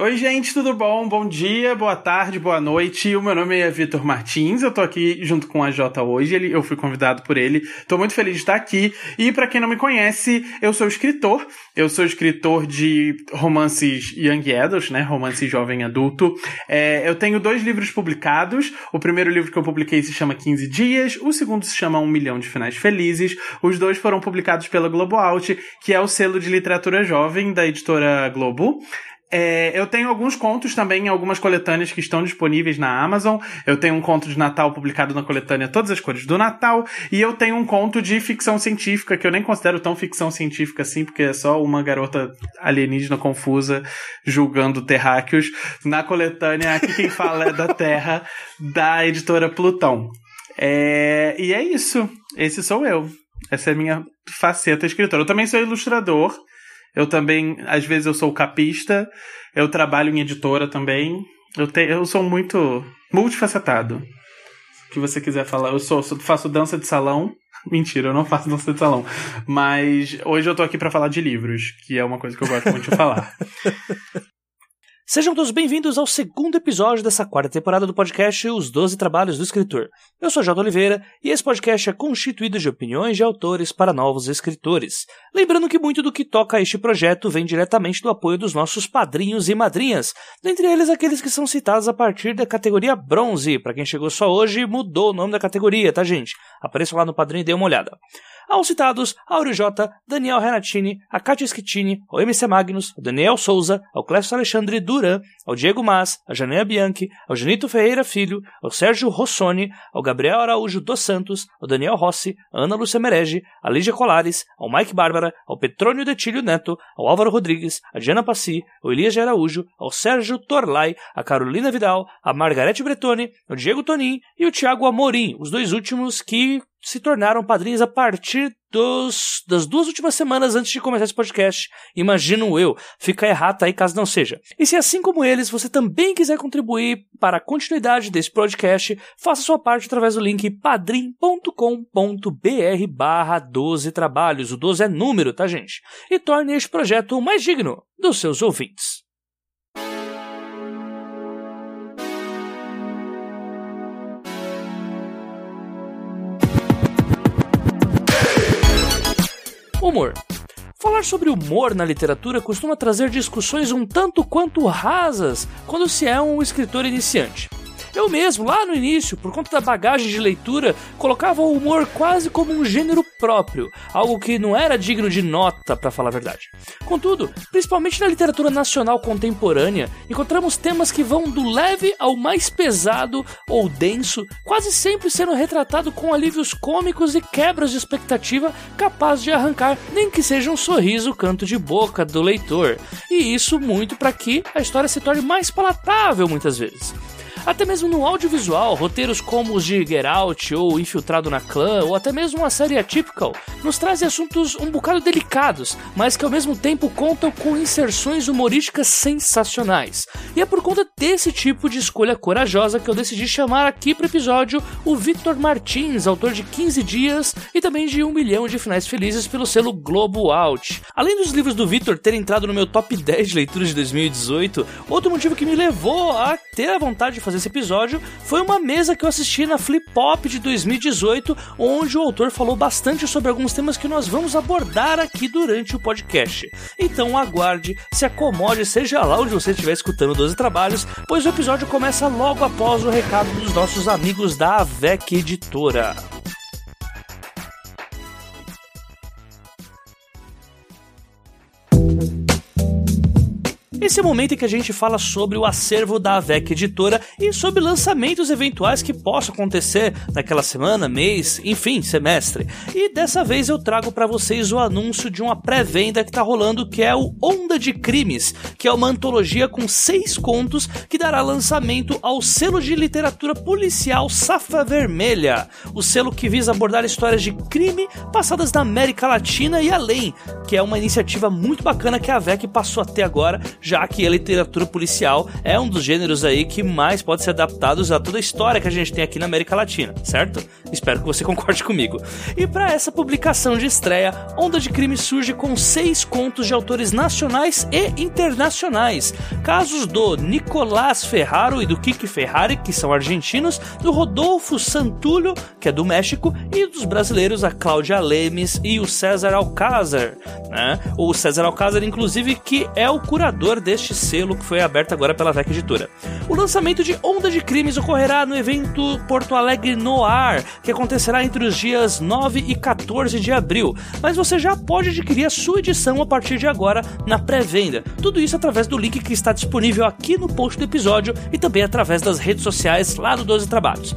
Oi, gente, tudo bom? Bom dia, boa tarde, boa noite. O meu nome é Vitor Martins, eu tô aqui junto com a Jota hoje, ele, eu fui convidado por ele. Tô muito feliz de estar aqui. E para quem não me conhece, eu sou escritor. Eu sou escritor de romances young adult, né? Romance jovem adulto. É, eu tenho dois livros publicados. O primeiro livro que eu publiquei se chama 15 Dias, o segundo se chama Um Milhão de Finais Felizes. Os dois foram publicados pela Globo Out, que é o selo de literatura jovem da editora Globo. É, eu tenho alguns contos também em algumas coletâneas que estão disponíveis na Amazon. Eu tenho um conto de Natal publicado na coletânea Todas as Cores do Natal. E eu tenho um conto de ficção científica, que eu nem considero tão ficção científica assim, porque é só uma garota alienígena confusa julgando terráqueos. Na coletânea Aqui Quem Fala é da Terra, da editora Plutão. É, e é isso. Esse sou eu. Essa é a minha faceta escritora. Eu também sou ilustrador. Eu também, às vezes, eu sou capista. Eu trabalho em editora também. Eu, te, eu sou muito multifacetado. O que você quiser falar. Eu sou, faço dança de salão. Mentira, eu não faço dança de salão. Mas hoje eu tô aqui para falar de livros, que é uma coisa que eu gosto muito de falar. Sejam todos bem-vindos ao segundo episódio dessa quarta temporada do podcast Os Doze Trabalhos do Escritor. Eu sou Jota Oliveira e esse podcast é constituído de opiniões de autores para novos escritores. Lembrando que muito do que toca a este projeto vem diretamente do apoio dos nossos padrinhos e madrinhas, dentre eles aqueles que são citados a partir da categoria bronze. Para quem chegou só hoje, mudou o nome da categoria, tá, gente? Apareça lá no padrinho e dê uma olhada. Aos citados, Áureo J, Daniel Renatini, a Katia Schittini, ao MC Magnus, ao Daniel Souza, ao Clécio Alexandre Duran, ao Diego Mas, a Janeia Bianchi, ao Janito Ferreira Filho, ao Sérgio Rossoni, ao Gabriel Araújo dos Santos, ao Daniel Rossi, a Ana Lúcia Merege, a Lígia Colares, ao Mike Bárbara, ao Petrônio Detílio Neto, ao Álvaro Rodrigues, a Diana Passi, ao Elias de Araújo, ao Sérgio Torlai, a Carolina Vidal, a Margarete Bretoni, ao Diego Tonin e o Thiago Amorim, os dois últimos que se tornaram padrinhos a partir dos, das duas últimas semanas antes de começar esse podcast. Imagino eu. Fica errado aí caso não seja. E se assim como eles, você também quiser contribuir para a continuidade desse podcast, faça sua parte através do link padrim.com.br barra 12 trabalhos. O 12 é número, tá gente? E torne este projeto mais digno dos seus ouvintes. Humor. Falar sobre humor na literatura costuma trazer discussões um tanto quanto rasas quando se é um escritor iniciante. Eu mesmo, lá no início, por conta da bagagem de leitura, colocava o humor quase como um gênero próprio, algo que não era digno de nota, para falar a verdade. Contudo, principalmente na literatura nacional contemporânea, encontramos temas que vão do leve ao mais pesado ou denso, quase sempre sendo retratado com alívios cômicos e quebras de expectativa capaz de arrancar nem que seja um sorriso canto de boca do leitor. E isso muito para que a história se torne mais palatável muitas vezes. Até mesmo no audiovisual, roteiros como os de Get Out ou Infiltrado na Clã, ou até mesmo uma série Atypical, nos trazem assuntos um bocado delicados, mas que ao mesmo tempo contam com inserções humorísticas sensacionais. E é por conta desse tipo de escolha corajosa que eu decidi chamar aqui para o episódio o Victor Martins, autor de 15 Dias e também de Um Milhão de Finais Felizes pelo selo Globo Out. Além dos livros do Victor terem entrado no meu top 10 de leituras de 2018, outro motivo que me levou a ter a vontade de fazer esse episódio foi uma mesa que eu assisti na Flip Pop de 2018, onde o autor falou bastante sobre alguns temas que nós vamos abordar aqui durante o podcast. Então aguarde, se acomode, seja lá onde você estiver escutando 12 trabalhos, pois o episódio começa logo após o recado dos nossos amigos da AVEC Editora. Esse é o momento em que a gente fala sobre o acervo da AVEC Editora e sobre lançamentos eventuais que possam acontecer naquela semana, mês, enfim, semestre. E dessa vez eu trago para vocês o anúncio de uma pré-venda que está rolando, que é o Onda de Crimes, que é uma antologia com seis contos que dará lançamento ao selo de literatura policial Safa Vermelha, o selo que visa abordar histórias de crime passadas na América Latina e além, que é uma iniciativa muito bacana que a AVEC passou até agora já que a literatura policial é um dos gêneros aí que mais pode ser adaptados a toda a história que a gente tem aqui na América Latina, certo? Espero que você concorde comigo. E para essa publicação de estreia, Onda de Crime surge com seis contos de autores nacionais e internacionais. Casos do Nicolás Ferraro e do Kiki Ferrari, que são argentinos, do Rodolfo Santulho, que é do México, e dos brasileiros a Cláudia Lemes e o César Alcázar, né? O César Alcázar, inclusive, que é o curador deste selo que foi aberto agora pela VEC Editora. O lançamento de Onda de Crimes ocorrerá no evento Porto Alegre Noir, que acontecerá entre os dias 9 e 14 de abril, mas você já pode adquirir a sua edição a partir de agora na pré-venda. Tudo isso através do link que está disponível aqui no post do episódio e também através das redes sociais lá do 12 Trabalhos.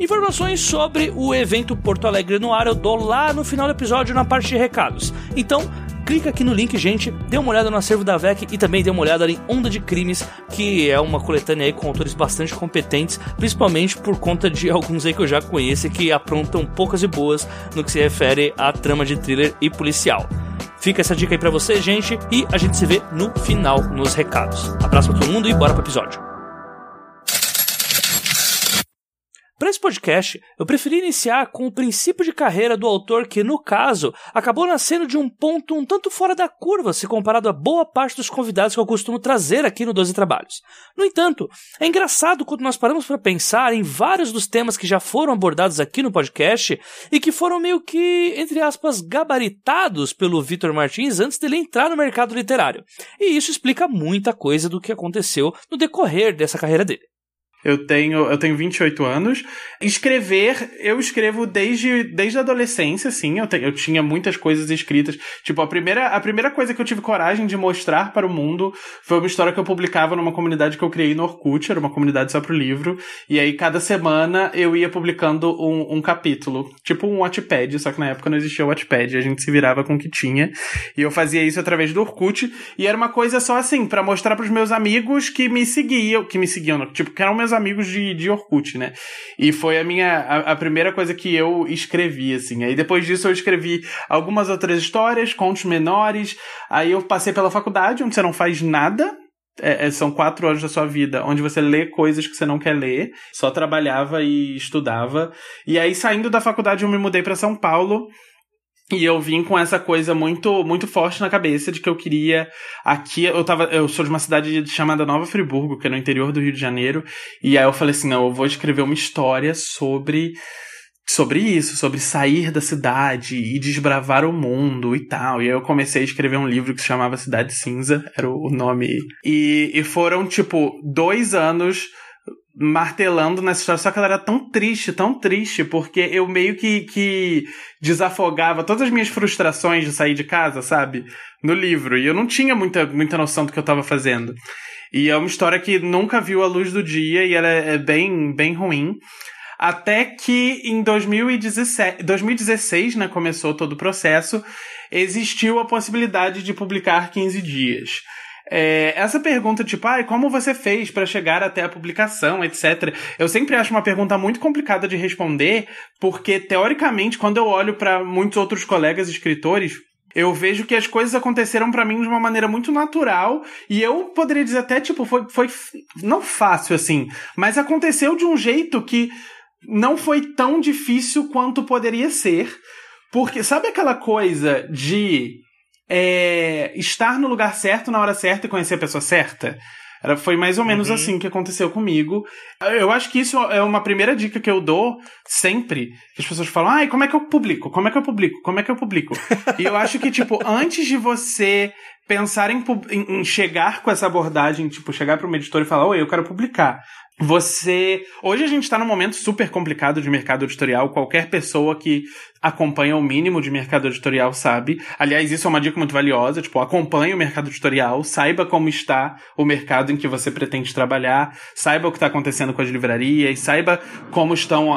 Informações sobre o evento Porto Alegre no ar eu dou lá no final do episódio na parte de recados. Então, clica aqui no link, gente, dê uma olhada no acervo da VEC e também dê uma olhada em Onda de Crimes, que é uma coletânea aí com autores bastante competentes, principalmente por conta de alguns aí que eu já conheço que aprontam poucas e boas no que se refere à trama de thriller e policial. Fica essa dica aí pra você, gente, e a gente se vê no final nos recados. Abraço pra todo mundo e bora pro episódio. Para esse podcast, eu preferi iniciar com o princípio de carreira do autor que, no caso, acabou nascendo de um ponto um tanto fora da curva se comparado a boa parte dos convidados que eu costumo trazer aqui no 12 Trabalhos. No entanto, é engraçado quando nós paramos para pensar em vários dos temas que já foram abordados aqui no podcast e que foram meio que, entre aspas, gabaritados pelo Vitor Martins antes dele entrar no mercado literário. E isso explica muita coisa do que aconteceu no decorrer dessa carreira dele. Eu tenho, eu tenho 28 anos. Escrever, eu escrevo desde, desde a adolescência, sim. Eu, te, eu tinha muitas coisas escritas. Tipo, a primeira, a primeira coisa que eu tive coragem de mostrar para o mundo foi uma história que eu publicava numa comunidade que eu criei no Orkut, era uma comunidade só pro livro. E aí, cada semana, eu ia publicando um, um capítulo. Tipo um Wattpad, só que na época não existia o Wattpad. A gente se virava com o que tinha. E eu fazia isso através do Orkut. E era uma coisa só assim, para mostrar pros meus amigos que me seguiam, que me seguiam, tipo, que eram meus amigos de, de Orkut, né? E foi a minha a, a, primeira coisa que eu escrevi, assim. Aí depois disso eu escrevi algumas outras histórias, contos menores. Aí eu passei pela faculdade, onde você não faz nada. É, é, são quatro anos da sua vida onde você lê coisas que você não quer ler, só trabalhava e estudava. E aí, saindo da faculdade, eu me mudei para São Paulo e eu vim com essa coisa muito muito forte na cabeça de que eu queria aqui eu tava eu sou de uma cidade chamada Nova Friburgo, que é no interior do Rio de Janeiro, e aí eu falei assim, não, eu vou escrever uma história sobre sobre isso, sobre sair da cidade e desbravar o mundo e tal. E aí eu comecei a escrever um livro que se chamava Cidade Cinza, era o nome. E, e foram, tipo, dois anos martelando nessa história, só que ela era tão triste, tão triste, porque eu meio que, que desafogava todas as minhas frustrações de sair de casa, sabe? No livro. E eu não tinha muita, muita noção do que eu estava fazendo. E é uma história que nunca viu a luz do dia e ela é bem, bem ruim. Até que em 2017, 2016, né, começou todo o processo, existiu a possibilidade de publicar 15 dias. É, essa pergunta, tipo, ah, como você fez para chegar até a publicação, etc. Eu sempre acho uma pergunta muito complicada de responder, porque, teoricamente, quando eu olho para muitos outros colegas escritores, eu vejo que as coisas aconteceram para mim de uma maneira muito natural e eu poderia dizer até, tipo, foi, foi não fácil assim, mas aconteceu de um jeito que não foi tão difícil quanto poderia ser. Porque sabe aquela coisa de é, estar no lugar certo na hora certa e conhecer a pessoa certa. Era, foi mais ou menos uhum. assim que aconteceu comigo. Eu acho que isso é uma primeira dica que eu dou sempre. Que as pessoas falam, ai, como é que eu publico? Como é que eu publico? Como é que eu publico? e eu acho que, tipo, antes de você pensar em, em, chegar com essa abordagem, tipo, chegar para uma editora e falar, oi, eu quero publicar. Você. Hoje a gente está num momento super complicado de mercado editorial. Qualquer pessoa que acompanha o mínimo de mercado editorial sabe. Aliás, isso é uma dica muito valiosa. Tipo, acompanhe o mercado editorial, saiba como está o mercado em que você pretende trabalhar, saiba o que está acontecendo com as livrarias, saiba como estão.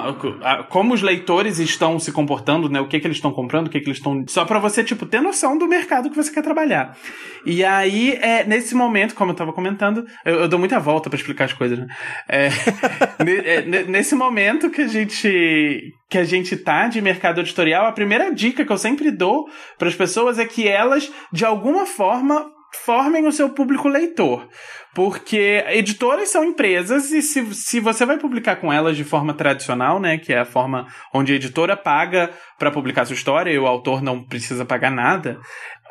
como os leitores estão se comportando, né? O que, que eles estão comprando, o que, que eles estão. Só para você, tipo, ter noção do mercado que você quer trabalhar. E aí, é, nesse momento, como eu estava comentando, eu, eu, dou muita volta para explicar as coisas, né? É, é nesse momento que a gente que a gente tá de mercado editorial, a primeira dica que eu sempre dou para as pessoas é que elas de alguma forma formem o seu público leitor. Porque editoras são empresas e se, se você vai publicar com elas de forma tradicional, né, que é a forma onde a editora paga para publicar sua história e o autor não precisa pagar nada,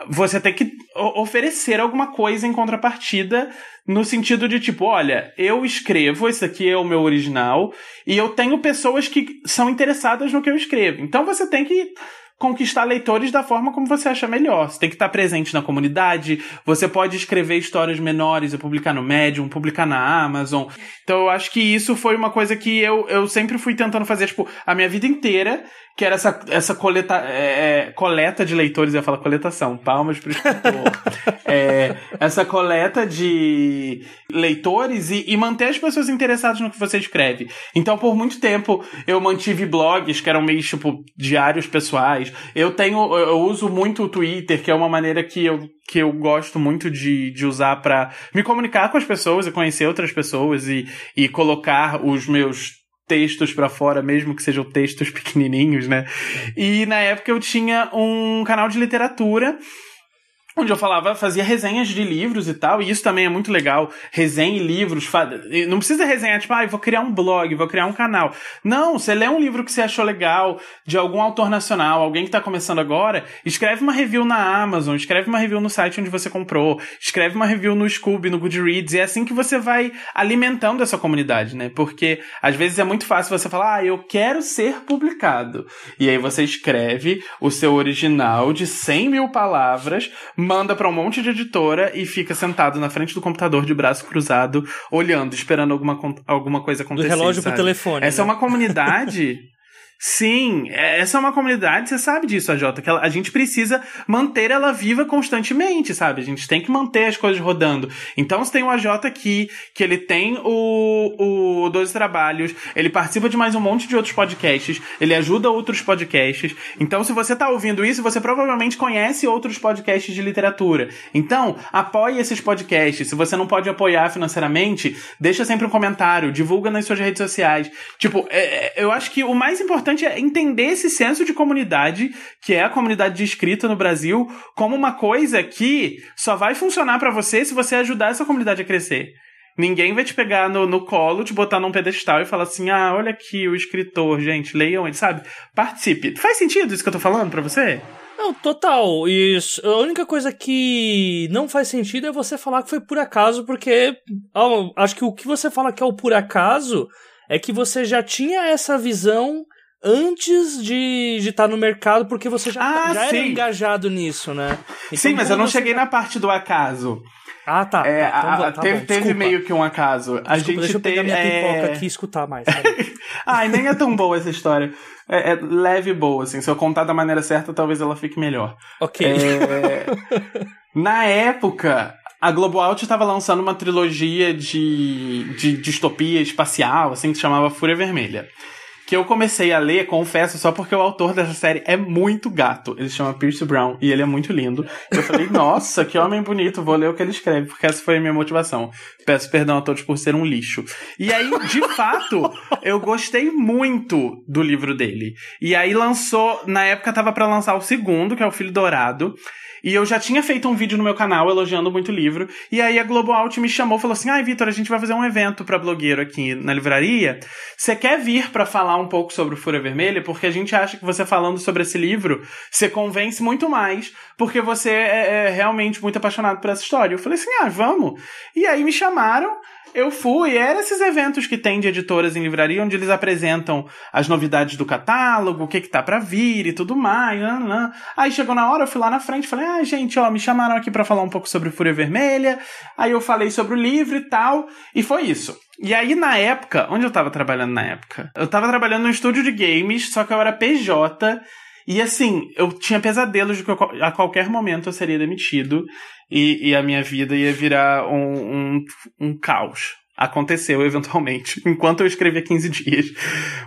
você tem que oferecer alguma coisa em contrapartida no sentido de tipo, olha, eu escrevo, esse aqui é o meu original e eu tenho pessoas que são interessadas no que eu escrevo. Então você tem que conquistar leitores da forma como você acha melhor. Você tem que estar presente na comunidade, você pode escrever histórias menores e publicar no Medium, publicar na Amazon. Então eu acho que isso foi uma coisa que eu, eu sempre fui tentando fazer, tipo, a minha vida inteira que era essa, essa coleta, é, é coleta de leitores, eu ia falar coletação, palmas pro escritor. é, essa coleta de leitores e, e, manter as pessoas interessadas no que você escreve. Então, por muito tempo, eu mantive blogs que eram meio, tipo, diários pessoais. Eu tenho, eu uso muito o Twitter, que é uma maneira que eu, que eu gosto muito de, de usar para me comunicar com as pessoas e conhecer outras pessoas e, e colocar os meus textos para fora, mesmo que sejam textos pequenininhos, né? E na época eu tinha um canal de literatura onde eu falava, fazia resenhas de livros e tal, e isso também é muito legal. Resenhe livros, não precisa resenhar, tipo, ah, vou criar um blog, vou criar um canal. Não, você lê um livro que você achou legal, de algum autor nacional, alguém que tá começando agora, escreve uma review na Amazon, escreve uma review no site onde você comprou, escreve uma review no Scoob, no Goodreads, e é assim que você vai alimentando essa comunidade, né? Porque às vezes é muito fácil você falar, ah, eu quero ser publicado. E aí você escreve o seu original de 100 mil palavras, manda para um monte de editora e fica sentado na frente do computador de braço cruzado, olhando, esperando alguma, alguma coisa acontecer. Do relógio sabe? pro telefone. Essa né? é uma comunidade Sim, é, essa é uma comunidade, você sabe disso, a Jota, que a gente precisa manter ela viva constantemente, sabe? A gente tem que manter as coisas rodando. Então, você tem o AJ aqui, que ele tem o, o 12 Trabalhos, ele participa de mais um monte de outros podcasts, ele ajuda outros podcasts. Então, se você tá ouvindo isso, você provavelmente conhece outros podcasts de literatura. Então, apoie esses podcasts. Se você não pode apoiar financeiramente, deixa sempre um comentário, divulga nas suas redes sociais. Tipo, é, é eu acho que o mais importante importante é entender esse senso de comunidade, que é a comunidade de escrita no Brasil, como uma coisa que só vai funcionar para você se você ajudar essa comunidade a crescer. Ninguém vai te pegar no, no colo, te botar num pedestal e falar assim: ah, olha aqui o escritor, gente, leiam ele, sabe? Participe. Faz sentido isso que eu tô falando pra você? Não, total. Isso. A única coisa que não faz sentido é você falar que foi por acaso, porque acho que o que você fala que é o por acaso é que você já tinha essa visão antes de estar tá no mercado, porque você já, tá, ah, já era engajado nisso, né? Então, sim, mas eu não cheguei tá... na parte do acaso. Ah, tá. É, tá, então, a, tá teve, teve meio que um acaso. Desculpa, a gente deixa eu teve, pegar minha é... pipoca aqui e escutar mais. Ai, nem é tão boa essa história. É, é, leve e boa, assim. Se eu contar da maneira certa, talvez ela fique melhor. Ok. É... Na época, a Globoalt estava lançando uma trilogia de, de distopia espacial, assim, que se chamava Fúria Vermelha que eu comecei a ler, confesso, só porque o autor dessa série é muito gato. Ele chama Pierce Brown e ele é muito lindo. Eu falei, nossa, que homem bonito, vou ler o que ele escreve, porque essa foi a minha motivação. Peço perdão a todos por ser um lixo. E aí, de fato, eu gostei muito do livro dele. E aí lançou, na época tava para lançar o segundo, que é o Filho Dourado. E eu já tinha feito um vídeo no meu canal elogiando muito o livro. E aí a Globo Alt me chamou e falou assim: ai, Vitor, a gente vai fazer um evento para blogueiro aqui na livraria. Você quer vir para falar um pouco sobre o Fúria Vermelha? Porque a gente acha que você falando sobre esse livro, você convence muito mais, porque você é, é realmente muito apaixonado por essa história. Eu falei assim: ah, vamos. E aí me chamaram. Eu fui, era esses eventos que tem de editoras em livraria, onde eles apresentam as novidades do catálogo, o que que tá para vir e tudo mais. Não, não. Aí chegou na hora, eu fui lá na frente, falei, ah, gente, ó, me chamaram aqui para falar um pouco sobre Fúria Vermelha. Aí eu falei sobre o livro e tal, e foi isso. E aí, na época, onde eu tava trabalhando na época? Eu tava trabalhando num estúdio de games, só que eu era PJ, e assim, eu tinha pesadelos de que eu, a qualquer momento eu seria demitido e, e a minha vida ia virar um, um, um caos. Aconteceu eventualmente, enquanto eu escrevia 15 dias.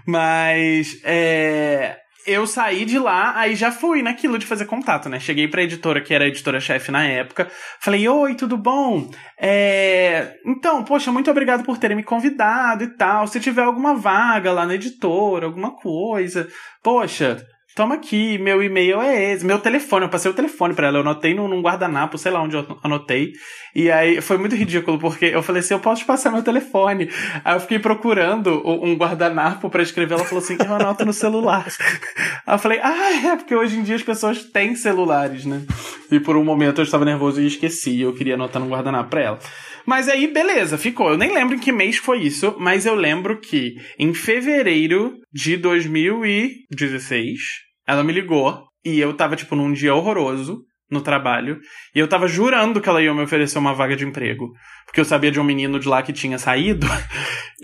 Mas é, eu saí de lá, aí já fui naquilo de fazer contato, né? Cheguei pra editora, que era editora-chefe na época. Falei, oi, tudo bom? É... Então, poxa, muito obrigado por terem me convidado e tal. Se tiver alguma vaga lá na editora, alguma coisa, poxa, toma aqui, meu e-mail é esse, meu telefone, eu passei o telefone para ela, eu anotei num, guardanapo, sei lá onde eu anotei, e aí foi muito ridículo, porque eu falei assim, eu posso te passar meu telefone, aí eu fiquei procurando um guardanapo para escrever, ela falou assim, eu anoto no celular. aí eu falei, ah, é, porque hoje em dia as pessoas têm celulares, né? E por um momento eu estava nervoso e esqueci, eu queria anotar num guardanapo pra ela. Mas aí, beleza, ficou. Eu nem lembro em que mês foi isso, mas eu lembro que em fevereiro de 2016, ela me ligou e eu tava, tipo, num dia horroroso no trabalho. E eu tava jurando que ela ia me oferecer uma vaga de emprego. Porque eu sabia de um menino de lá que tinha saído.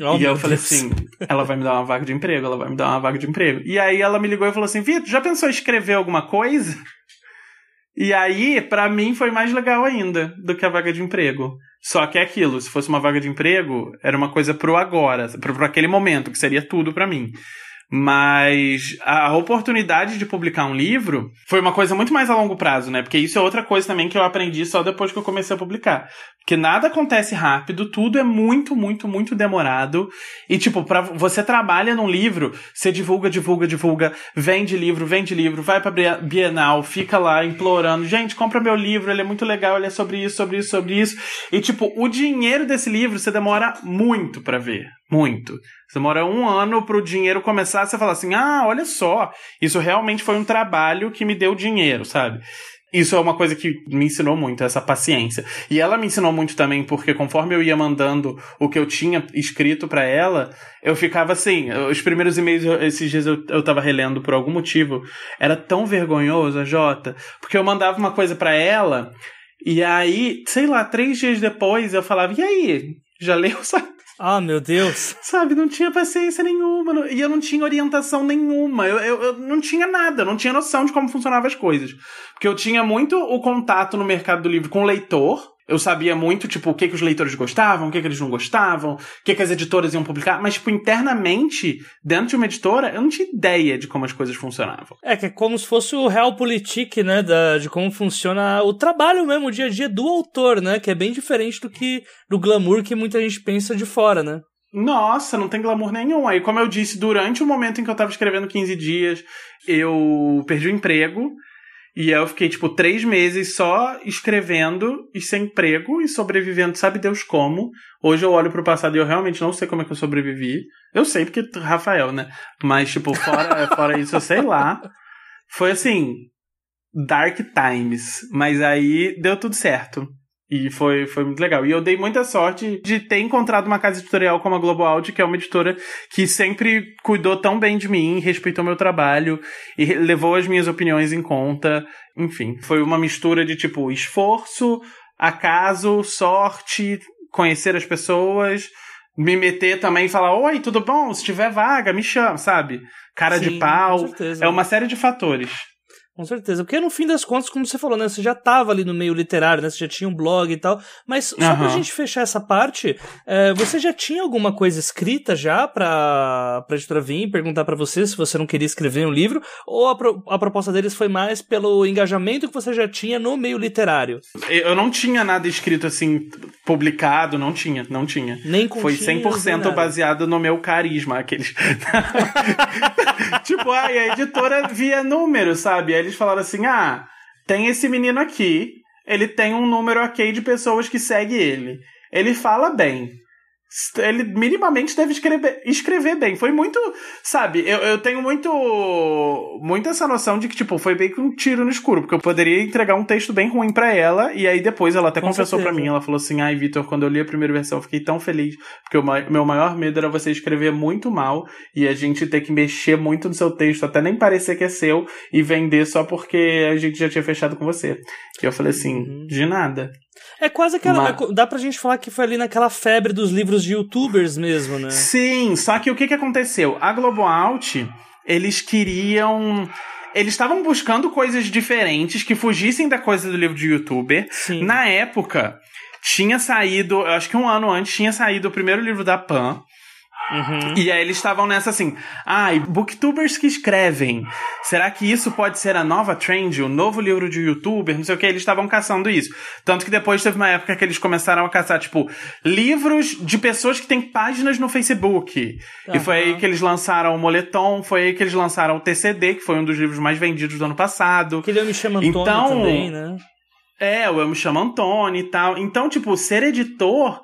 Oh, e eu falei Deus. assim: ela vai me dar uma vaga de emprego, ela vai me dar uma vaga de emprego. E aí ela me ligou e falou assim: Vitor, já pensou em escrever alguma coisa? E aí, para mim, foi mais legal ainda do que a vaga de emprego. Só que é aquilo, se fosse uma vaga de emprego, era uma coisa pro agora, pro, pro aquele momento, que seria tudo para mim. Mas a oportunidade de publicar um livro foi uma coisa muito mais a longo prazo, né? Porque isso é outra coisa também que eu aprendi só depois que eu comecei a publicar. Porque nada acontece rápido, tudo é muito, muito, muito demorado. E, tipo, para você trabalha num livro, você divulga, divulga, divulga, vende livro, vende livro, vai pra Bienal, fica lá implorando, gente, compra meu livro, ele é muito legal, ele é sobre isso, sobre isso, sobre isso. E, tipo, o dinheiro desse livro você demora muito para ver. Muito. Demora um ano para o dinheiro começar, você fala assim: ah, olha só, isso realmente foi um trabalho que me deu dinheiro, sabe? Isso é uma coisa que me ensinou muito, essa paciência. E ela me ensinou muito também, porque conforme eu ia mandando o que eu tinha escrito para ela, eu ficava assim. Os primeiros e-mails, esses dias eu, eu tava relendo por algum motivo, era tão vergonhoso, a Jota, porque eu mandava uma coisa para ela, e aí, sei lá, três dias depois eu falava: e aí? Já leu, sabe? Ah, meu Deus. Sabe, não tinha paciência nenhuma. E eu não tinha orientação nenhuma. Eu, eu, eu, não tinha nada, não tinha noção de como funcionavam as coisas. Porque eu tinha muito o contato no mercado do livro com o leitor. Eu sabia muito, tipo, o que, que os leitores gostavam, o que, que eles não gostavam, o que, que as editoras iam publicar, mas, tipo, internamente, dentro de uma editora, eu não tinha ideia de como as coisas funcionavam. É, que é como se fosse o realpolitik, né, da, de como funciona o trabalho mesmo, o dia a dia do autor, né, que é bem diferente do que do glamour que muita gente pensa de fora, né. Nossa, não tem glamour nenhum. Aí, como eu disse, durante o momento em que eu tava escrevendo 15 dias, eu perdi o emprego. E eu fiquei, tipo, três meses só escrevendo e sem emprego e sobrevivendo, sabe Deus como. Hoje eu olho pro passado e eu realmente não sei como é que eu sobrevivi. Eu sei porque Rafael, né? Mas, tipo, fora, fora isso, eu sei lá. Foi assim, dark times. Mas aí deu tudo certo. E foi, foi muito legal. E eu dei muita sorte de ter encontrado uma casa editorial como a Global Out, que é uma editora que sempre cuidou tão bem de mim, respeitou meu trabalho e levou as minhas opiniões em conta. Enfim, foi uma mistura de tipo esforço, acaso, sorte, conhecer as pessoas, me meter também e falar: Oi, tudo bom? Se tiver vaga, me chama, sabe? Cara Sim, de pau. É uma série de fatores. Com certeza. Porque no fim das contas, como você falou, né? Você já estava ali no meio literário, né? Você já tinha um blog e tal. Mas só uhum. pra gente fechar essa parte, é, você já tinha alguma coisa escrita já pra, pra editora vir perguntar para você se você não queria escrever um livro? Ou a, pro, a proposta deles foi mais pelo engajamento que você já tinha no meio literário? Eu não tinha nada escrito assim, publicado, não tinha, não tinha. Nem com Foi 100% baseado no meu carisma, aqueles. tipo, ai, a editora via números, sabe? Eles falaram assim: ah, tem esse menino aqui, ele tem um número ok de pessoas que segue ele. Ele fala bem ele minimamente deve escrever, escrever bem. Foi muito, sabe, eu, eu tenho muito muito essa noção de que, tipo, foi bem que um tiro no escuro, porque eu poderia entregar um texto bem ruim para ela, e aí depois ela até Com confessou para mim, ela falou assim, ai, Vitor, quando eu li a primeira versão eu fiquei tão feliz, porque o meu maior medo era você escrever muito mal, e a gente ter que mexer muito no seu texto, até nem parecer que é seu, e vender só porque a gente já tinha fechado com você. E eu falei assim, uhum. de nada. É quase aquela. Mas... Dá pra gente falar que foi ali naquela febre dos livros de youtubers mesmo, né? Sim, só que o que, que aconteceu? A Globo Out, eles queriam. Eles estavam buscando coisas diferentes que fugissem da coisa do livro de youtuber. Sim. Na época, tinha saído, eu acho que um ano antes, tinha saído o primeiro livro da Pan. Uhum. E aí eles estavam nessa assim, ah, e booktubers que escrevem, será que isso pode ser a nova trend, o novo livro de youtuber, não sei o que, eles estavam caçando isso. Tanto que depois teve uma época que eles começaram a caçar, tipo, livros de pessoas que têm páginas no Facebook. Uhum. E foi aí que eles lançaram o Moletom, foi aí que eles lançaram o TCD, que foi um dos livros mais vendidos do ano passado. Que ele me chama Antônio então, também, né? É, eu me chamo Antônio e tal. Então, tipo, ser editor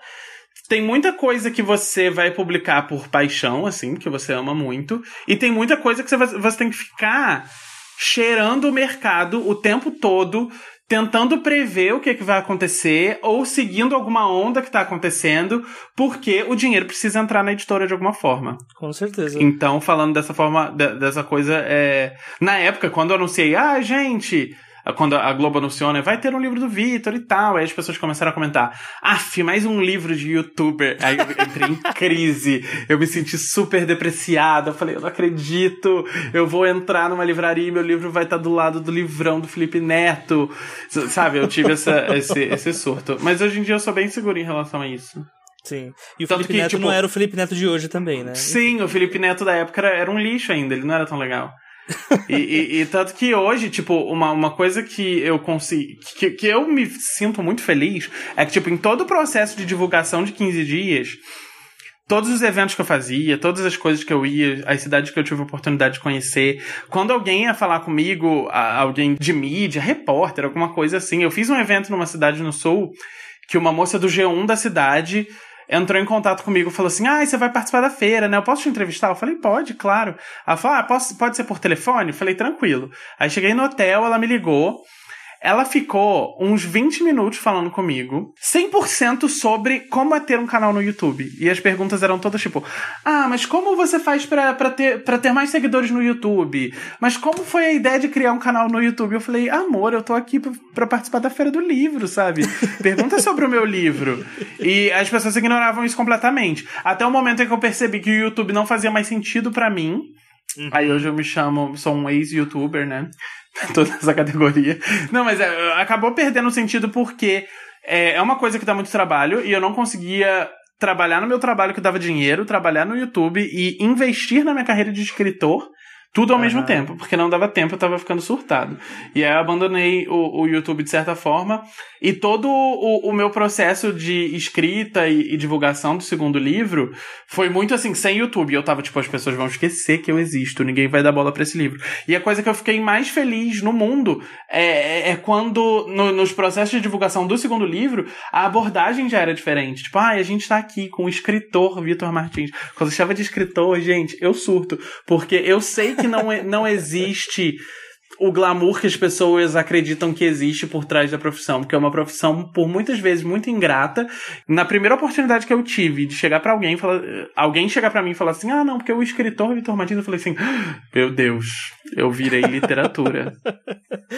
tem muita coisa que você vai publicar por paixão, assim, que você ama muito, e tem muita coisa que você, vai, você tem que ficar cheirando o mercado o tempo todo, tentando prever o que, que vai acontecer, ou seguindo alguma onda que está acontecendo, porque o dinheiro precisa entrar na editora de alguma forma. Com certeza. Então, falando dessa forma, dessa coisa, é... na época, quando eu anunciei, ah, gente, quando a Globo anunciou, né, vai ter um livro do Vitor e tal. Aí as pessoas começaram a comentar, af, mais um livro de youtuber. Aí eu entrei em crise, eu me senti super depreciada. Eu falei, eu não acredito, eu vou entrar numa livraria e meu livro vai estar do lado do livrão do Felipe Neto. Sabe, eu tive essa, esse, esse surto. Mas hoje em dia eu sou bem seguro em relação a isso. Sim. E o Tanto Felipe que, Neto tipo, não era o Felipe Neto de hoje também, né? Sim, o Felipe Neto da época era, era um lixo ainda, ele não era tão legal e, e, e, tanto que hoje, tipo, uma, uma coisa que eu consigo. Que, que eu me sinto muito feliz é que, tipo, em todo o processo de divulgação de 15 dias, todos os eventos que eu fazia, todas as coisas que eu ia, as cidades que eu tive a oportunidade de conhecer, quando alguém ia falar comigo, alguém de mídia, repórter, alguma coisa assim, eu fiz um evento numa cidade no sul que uma moça do G1 da cidade entrou em contato comigo falou assim: Ah, você vai participar da feira, né? Eu posso te entrevistar? Eu falei, pode, claro. Ela falou: Ah, posso, pode ser por telefone? Eu falei, tranquilo. Aí cheguei no hotel, ela me ligou. Ela ficou uns 20 minutos falando comigo, 100% sobre como é ter um canal no YouTube. E as perguntas eram todas tipo: Ah, mas como você faz para ter, pra ter mais seguidores no YouTube? Mas como foi a ideia de criar um canal no YouTube? Eu falei: Amor, eu tô aqui para participar da Feira do Livro, sabe? Pergunta sobre o meu livro. E as pessoas ignoravam isso completamente. Até o momento em que eu percebi que o YouTube não fazia mais sentido para mim. Uhum. Aí hoje eu me chamo, sou um ex-youtuber, né? toda essa categoria. Não, mas é, acabou perdendo sentido porque é, é uma coisa que dá muito trabalho e eu não conseguia trabalhar no meu trabalho que dava dinheiro, trabalhar no YouTube e investir na minha carreira de escritor tudo ao uhum. mesmo tempo, porque não dava tempo, eu tava ficando surtado. E aí eu abandonei o, o YouTube de certa forma, e todo o, o meu processo de escrita e, e, divulgação do segundo livro foi muito assim, sem YouTube. Eu tava tipo, as pessoas vão esquecer que eu existo, ninguém vai dar bola para esse livro. E a coisa que eu fiquei mais feliz no mundo é, é, é quando, no, nos processos de divulgação do segundo livro, a abordagem já era diferente. Tipo, ah, a gente tá aqui com o escritor Vitor Martins. Quando eu chama de escritor, gente, eu surto, porque eu sei que que não, não existe o glamour que as pessoas acreditam que existe por trás da profissão, porque é uma profissão por muitas vezes muito ingrata. Na primeira oportunidade que eu tive de chegar para alguém, falar, alguém chegar para mim e falar assim: "Ah, não, porque o escritor Vitor Martins", eu falei assim: ah, "Meu Deus, eu virei literatura.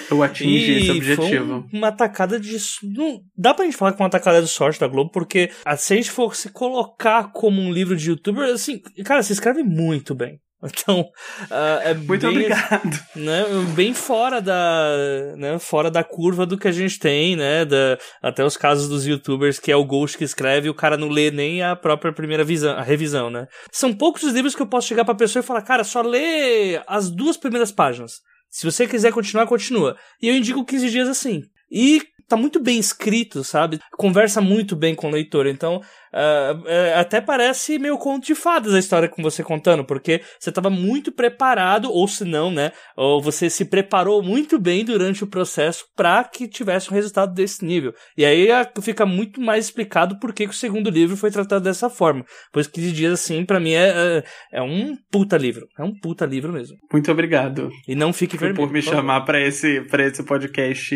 eu atingi e esse objetivo". uma tacada de não dá pra gente falar que é uma tacada de sorte da Globo, porque se a gente for se colocar como um livro de youtuber, assim, cara, você escreve muito bem. Então, uh, é Muito bem, obrigado. Né, bem fora da, né, fora da curva do que a gente tem, né, da, até os casos dos youtubers que é o Ghost que escreve e o cara não lê nem a própria primeira visão, a revisão, né. São poucos os livros que eu posso chegar pra pessoa e falar, cara, só lê as duas primeiras páginas. Se você quiser continuar, continua. E eu indico 15 dias assim. E tá muito bem escrito, sabe? Conversa muito bem com o leitor. Então, uh, uh, até parece meio conto de fadas a história com você contando, porque você estava muito preparado, ou se não, né? Ou você se preparou muito bem durante o processo para que tivesse um resultado desse nível. E aí uh, fica muito mais explicado por que, que o segundo livro foi tratado dessa forma. Pois 15 dias, assim, para mim é, é, é um puta livro. É um puta livro mesmo. Muito obrigado. E não fique vermelho. Por me por chamar para esse, pra esse podcast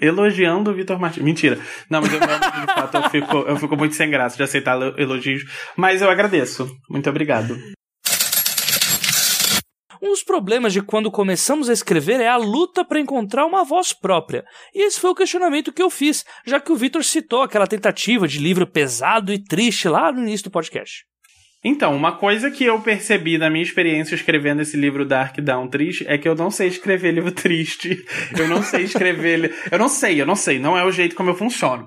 elogiando o Vitor Martins. Mentira. Não, mas eu, de fato, eu fico, eu fico muito sem graça de aceitar elogios. Mas eu agradeço. Muito obrigado. Um dos problemas de quando começamos a escrever é a luta para encontrar uma voz própria. E esse foi o questionamento que eu fiz, já que o Vitor citou aquela tentativa de livro pesado e triste lá no início do podcast. Então, uma coisa que eu percebi na minha experiência escrevendo esse livro Dark Down triste é que eu não sei escrever livro triste. Eu não sei escrever. eu não sei, eu não sei. Não é o jeito como eu funciono.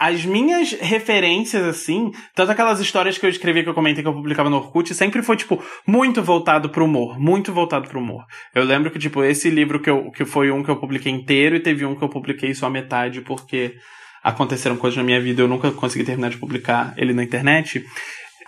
as minhas referências, assim, tanto aquelas histórias que eu escrevi que eu comentei que eu publicava no Orkut, sempre foi, tipo, muito voltado pro humor. Muito voltado pro humor. Eu lembro que, tipo, esse livro que, eu, que foi um que eu publiquei inteiro e teve um que eu publiquei só metade, porque aconteceram coisas na minha vida e eu nunca consegui terminar de publicar ele na internet.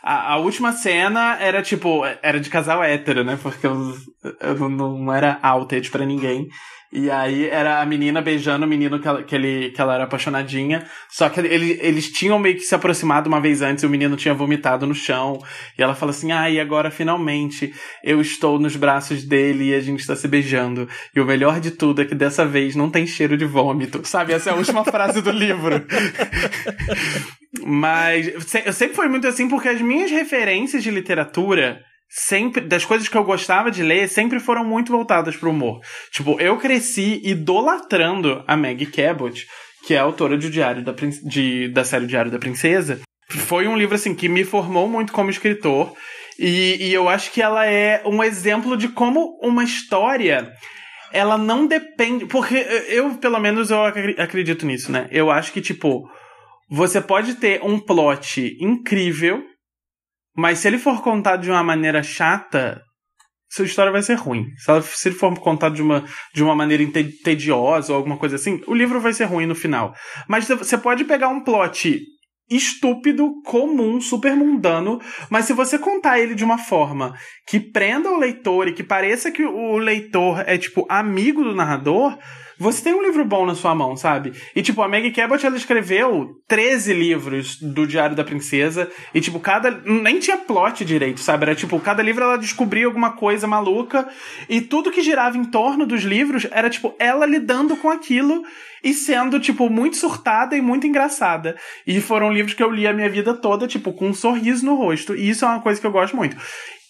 A, a, última cena era tipo, era de casal hétero, né? Porque eu, eu não, era outed pra ninguém. E aí era a menina beijando o menino que ela, que ele, que ela era apaixonadinha. Só que ele, eles tinham meio que se aproximado uma vez antes e o menino tinha vomitado no chão. E ela fala assim: Ah, e agora finalmente eu estou nos braços dele e a gente está se beijando. E o melhor de tudo é que dessa vez não tem cheiro de vômito. Sabe? Essa é a última frase do livro. Mas eu sempre foi muito assim porque as minhas referências de literatura sempre das coisas que eu gostava de ler sempre foram muito voltadas para o humor. Tipo, eu cresci idolatrando a Maggie Cabot, que é autora de Diário da, de, da série Diário da Princesa. Foi um livro assim que me formou muito como escritor e, e eu acho que ela é um exemplo de como uma história ela não depende porque eu pelo menos eu acredito nisso, né? Eu acho que tipo você pode ter um plot incrível mas se ele for contado de uma maneira chata, sua história vai ser ruim. Se, ela, se ele for contado de uma, de uma maneira tediosa ou alguma coisa assim, o livro vai ser ruim no final. Mas você pode pegar um plot estúpido, comum, super mundano, mas se você contar ele de uma forma que prenda o leitor e que pareça que o leitor é, tipo, amigo do narrador, você tem um livro bom na sua mão, sabe? E, tipo, a Maggie Cabot, ela escreveu 13 livros do Diário da Princesa, e, tipo, cada. Nem tinha plot direito, sabe? Era, tipo, cada livro ela descobria alguma coisa maluca, e tudo que girava em torno dos livros era, tipo, ela lidando com aquilo e sendo, tipo, muito surtada e muito engraçada. E foram livros que eu li a minha vida toda, tipo, com um sorriso no rosto. E isso é uma coisa que eu gosto muito.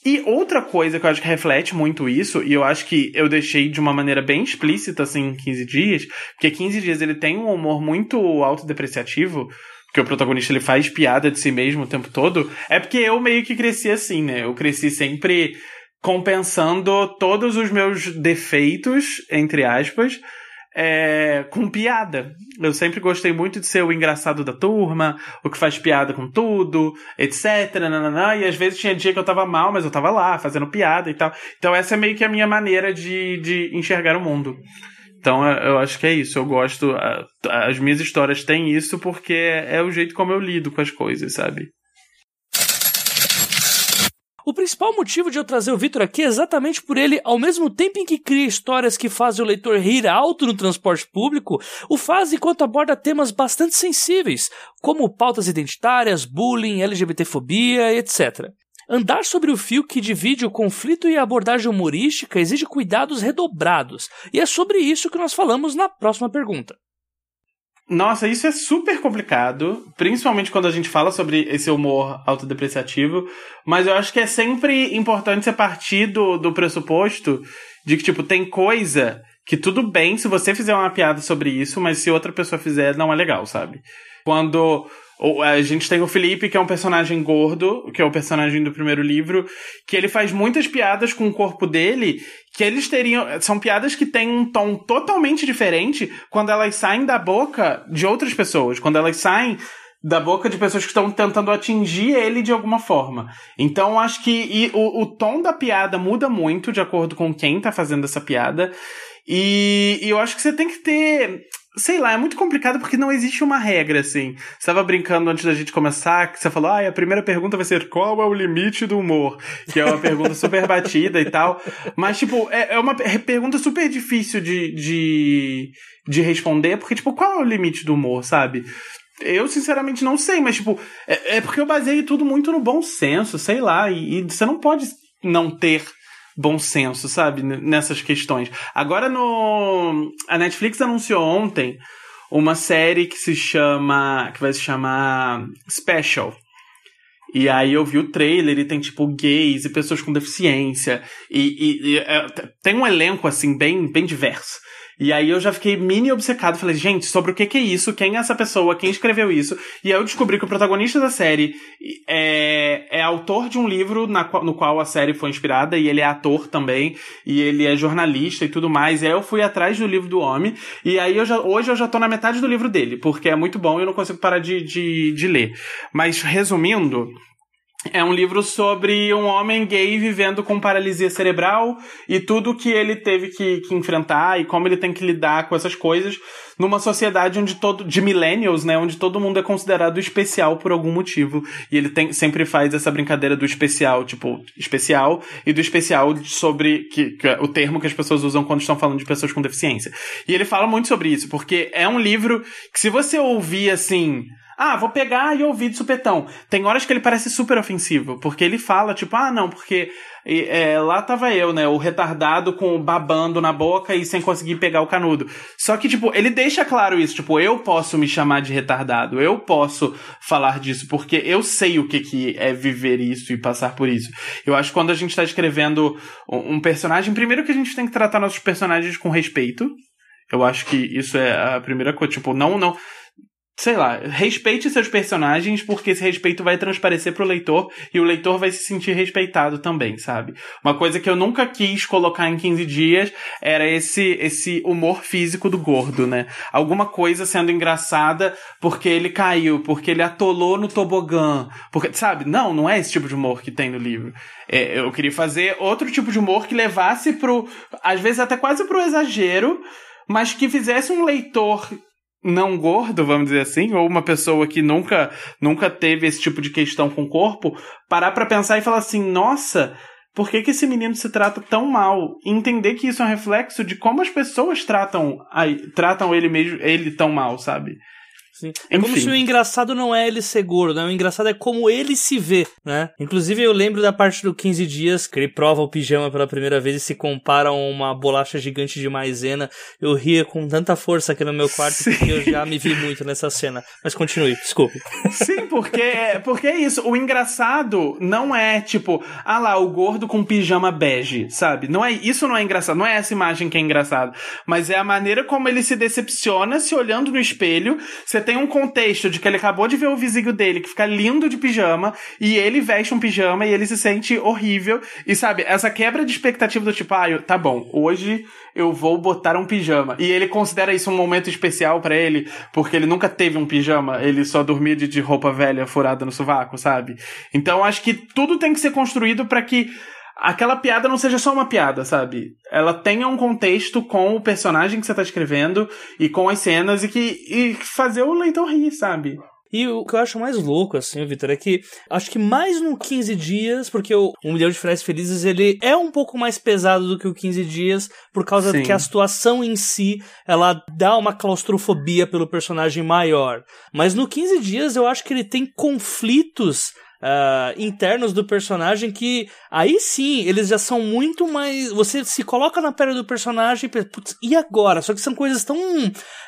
E outra coisa que eu acho que reflete muito isso, e eu acho que eu deixei de uma maneira bem explícita, assim, em 15 dias, porque 15 dias ele tem um humor muito autodepreciativo, porque o protagonista ele faz piada de si mesmo o tempo todo, é porque eu meio que cresci assim, né? Eu cresci sempre compensando todos os meus defeitos, entre aspas, é, com piada. Eu sempre gostei muito de ser o engraçado da turma, o que faz piada com tudo, etc. Nananã, e às vezes tinha dia que eu tava mal, mas eu tava lá fazendo piada e tal. Então essa é meio que a minha maneira de, de enxergar o mundo. Então eu acho que é isso. Eu gosto. As minhas histórias têm isso porque é o jeito como eu lido com as coisas, sabe? O principal motivo de eu trazer o Victor aqui é exatamente por ele, ao mesmo tempo em que cria histórias que fazem o leitor rir alto no transporte público, o faz enquanto aborda temas bastante sensíveis, como pautas identitárias, bullying, LGBTfobia, etc. Andar sobre o fio que divide o conflito e a abordagem humorística exige cuidados redobrados, e é sobre isso que nós falamos na próxima pergunta. Nossa, isso é super complicado, principalmente quando a gente fala sobre esse humor autodepreciativo, mas eu acho que é sempre importante você partir do, do pressuposto de que, tipo, tem coisa que tudo bem se você fizer uma piada sobre isso, mas se outra pessoa fizer, não é legal, sabe? Quando a gente tem o Felipe, que é um personagem gordo, que é o personagem do primeiro livro, que ele faz muitas piadas com o corpo dele, que eles teriam. São piadas que têm um tom totalmente diferente quando elas saem da boca de outras pessoas, quando elas saem da boca de pessoas que estão tentando atingir ele de alguma forma. Então, acho que o, o tom da piada muda muito de acordo com quem tá fazendo essa piada. E, e eu acho que você tem que ter Sei lá, é muito complicado porque não existe uma regra, assim. Você tava brincando antes da gente começar, que você falou, ah, a primeira pergunta vai ser qual é o limite do humor? Que é uma pergunta super batida e tal. Mas, tipo, é, é uma pergunta super difícil de, de, de responder, porque, tipo, qual é o limite do humor, sabe? Eu, sinceramente, não sei, mas, tipo, é, é porque eu baseei tudo muito no bom senso, sei lá, e, e você não pode não ter bom senso, sabe? Nessas questões. Agora no. A Netflix anunciou ontem uma série que se chama. que vai se chamar Special. E aí eu vi o trailer e tem, tipo, gays e pessoas com deficiência. E, e, e é, tem um elenco, assim, bem, bem diverso. E aí eu já fiquei mini obcecado. Falei, gente, sobre o que, que é isso? Quem é essa pessoa? Quem escreveu isso? E aí eu descobri que o protagonista da série é, é autor de um livro na, no qual a série foi inspirada, e ele é ator também, e ele é jornalista e tudo mais. E aí eu fui atrás do livro do homem, e aí eu já, hoje eu já tô na metade do livro dele, porque é muito bom e eu não consigo parar de, de, de ler. Mas resumindo, é um livro sobre um homem gay vivendo com paralisia cerebral e tudo que ele teve que, que, enfrentar e como ele tem que lidar com essas coisas numa sociedade onde todo de millennials, né, onde todo mundo é considerado especial por algum motivo e ele tem, sempre faz essa brincadeira do especial, tipo especial e do especial sobre que, que é o termo que as pessoas usam quando estão falando de pessoas com deficiência. E ele fala muito sobre isso porque é um livro que se você ouvir assim ah, vou pegar e ouvir de supetão. Tem horas que ele parece super ofensivo, porque ele fala, tipo, ah, não, porque é, lá tava eu, né, o retardado com babando na boca e sem conseguir pegar o canudo. Só que, tipo, ele deixa claro isso, tipo, eu posso me chamar de retardado, eu posso falar disso, porque eu sei o que, que é viver isso e passar por isso. Eu acho que quando a gente tá escrevendo um personagem, primeiro que a gente tem que tratar nossos personagens com respeito, eu acho que isso é a primeira coisa. Tipo, não, não sei lá, respeite seus personagens, porque esse respeito vai transparecer pro leitor e o leitor vai se sentir respeitado também, sabe? Uma coisa que eu nunca quis colocar em 15 dias era esse esse humor físico do gordo, né? Alguma coisa sendo engraçada porque ele caiu, porque ele atolou no tobogã, porque, sabe? Não, não é esse tipo de humor que tem no livro. É, eu queria fazer outro tipo de humor que levasse pro, às vezes até quase pro exagero, mas que fizesse um leitor não gordo, vamos dizer assim, ou uma pessoa que nunca, nunca teve esse tipo de questão com o corpo, parar para pensar e falar assim, nossa, por que, que esse menino se trata tão mal? E entender que isso é um reflexo de como as pessoas tratam, tratam ele mesmo, ele tão mal, sabe? Sim. É como se o engraçado não é ele ser gordo, né? O engraçado é como ele se vê, né? Inclusive, eu lembro da parte do 15 dias, que ele prova o pijama pela primeira vez e se compara a uma bolacha gigante de maisena. Eu ria com tanta força aqui no meu quarto Sim. que eu já me vi muito nessa cena. Mas continue, desculpe. Sim, porque, porque é isso. O engraçado não é tipo, ah lá, o gordo com pijama bege, sabe? Não é, isso não é engraçado, não é essa imagem que é engraçado. Mas é a maneira como ele se decepciona se olhando no espelho. Você tem um contexto de que ele acabou de ver o vizinho dele que fica lindo de pijama e ele veste um pijama e ele se sente horrível. E sabe, essa quebra de expectativa do tipo, ah, tá bom, hoje eu vou botar um pijama. E ele considera isso um momento especial para ele, porque ele nunca teve um pijama, ele só dormia de, de roupa velha furada no sovaco, sabe? Então acho que tudo tem que ser construído para que aquela piada não seja só uma piada, sabe? Ela tenha um contexto com o personagem que você tá escrevendo e com as cenas e que e fazer o leitor rir, sabe? E o que eu acho mais louco, assim, Vitor, é que acho que mais no 15 dias, porque o Um Milhão de Finais Felizes, ele é um pouco mais pesado do que o 15 dias, por causa Sim. que a situação em si, ela dá uma claustrofobia pelo personagem maior. Mas no 15 dias, eu acho que ele tem conflitos uh, internos do personagem que aí sim eles já são muito mais. Você se coloca na pele do personagem e pensa, putz, e agora? Só que são coisas tão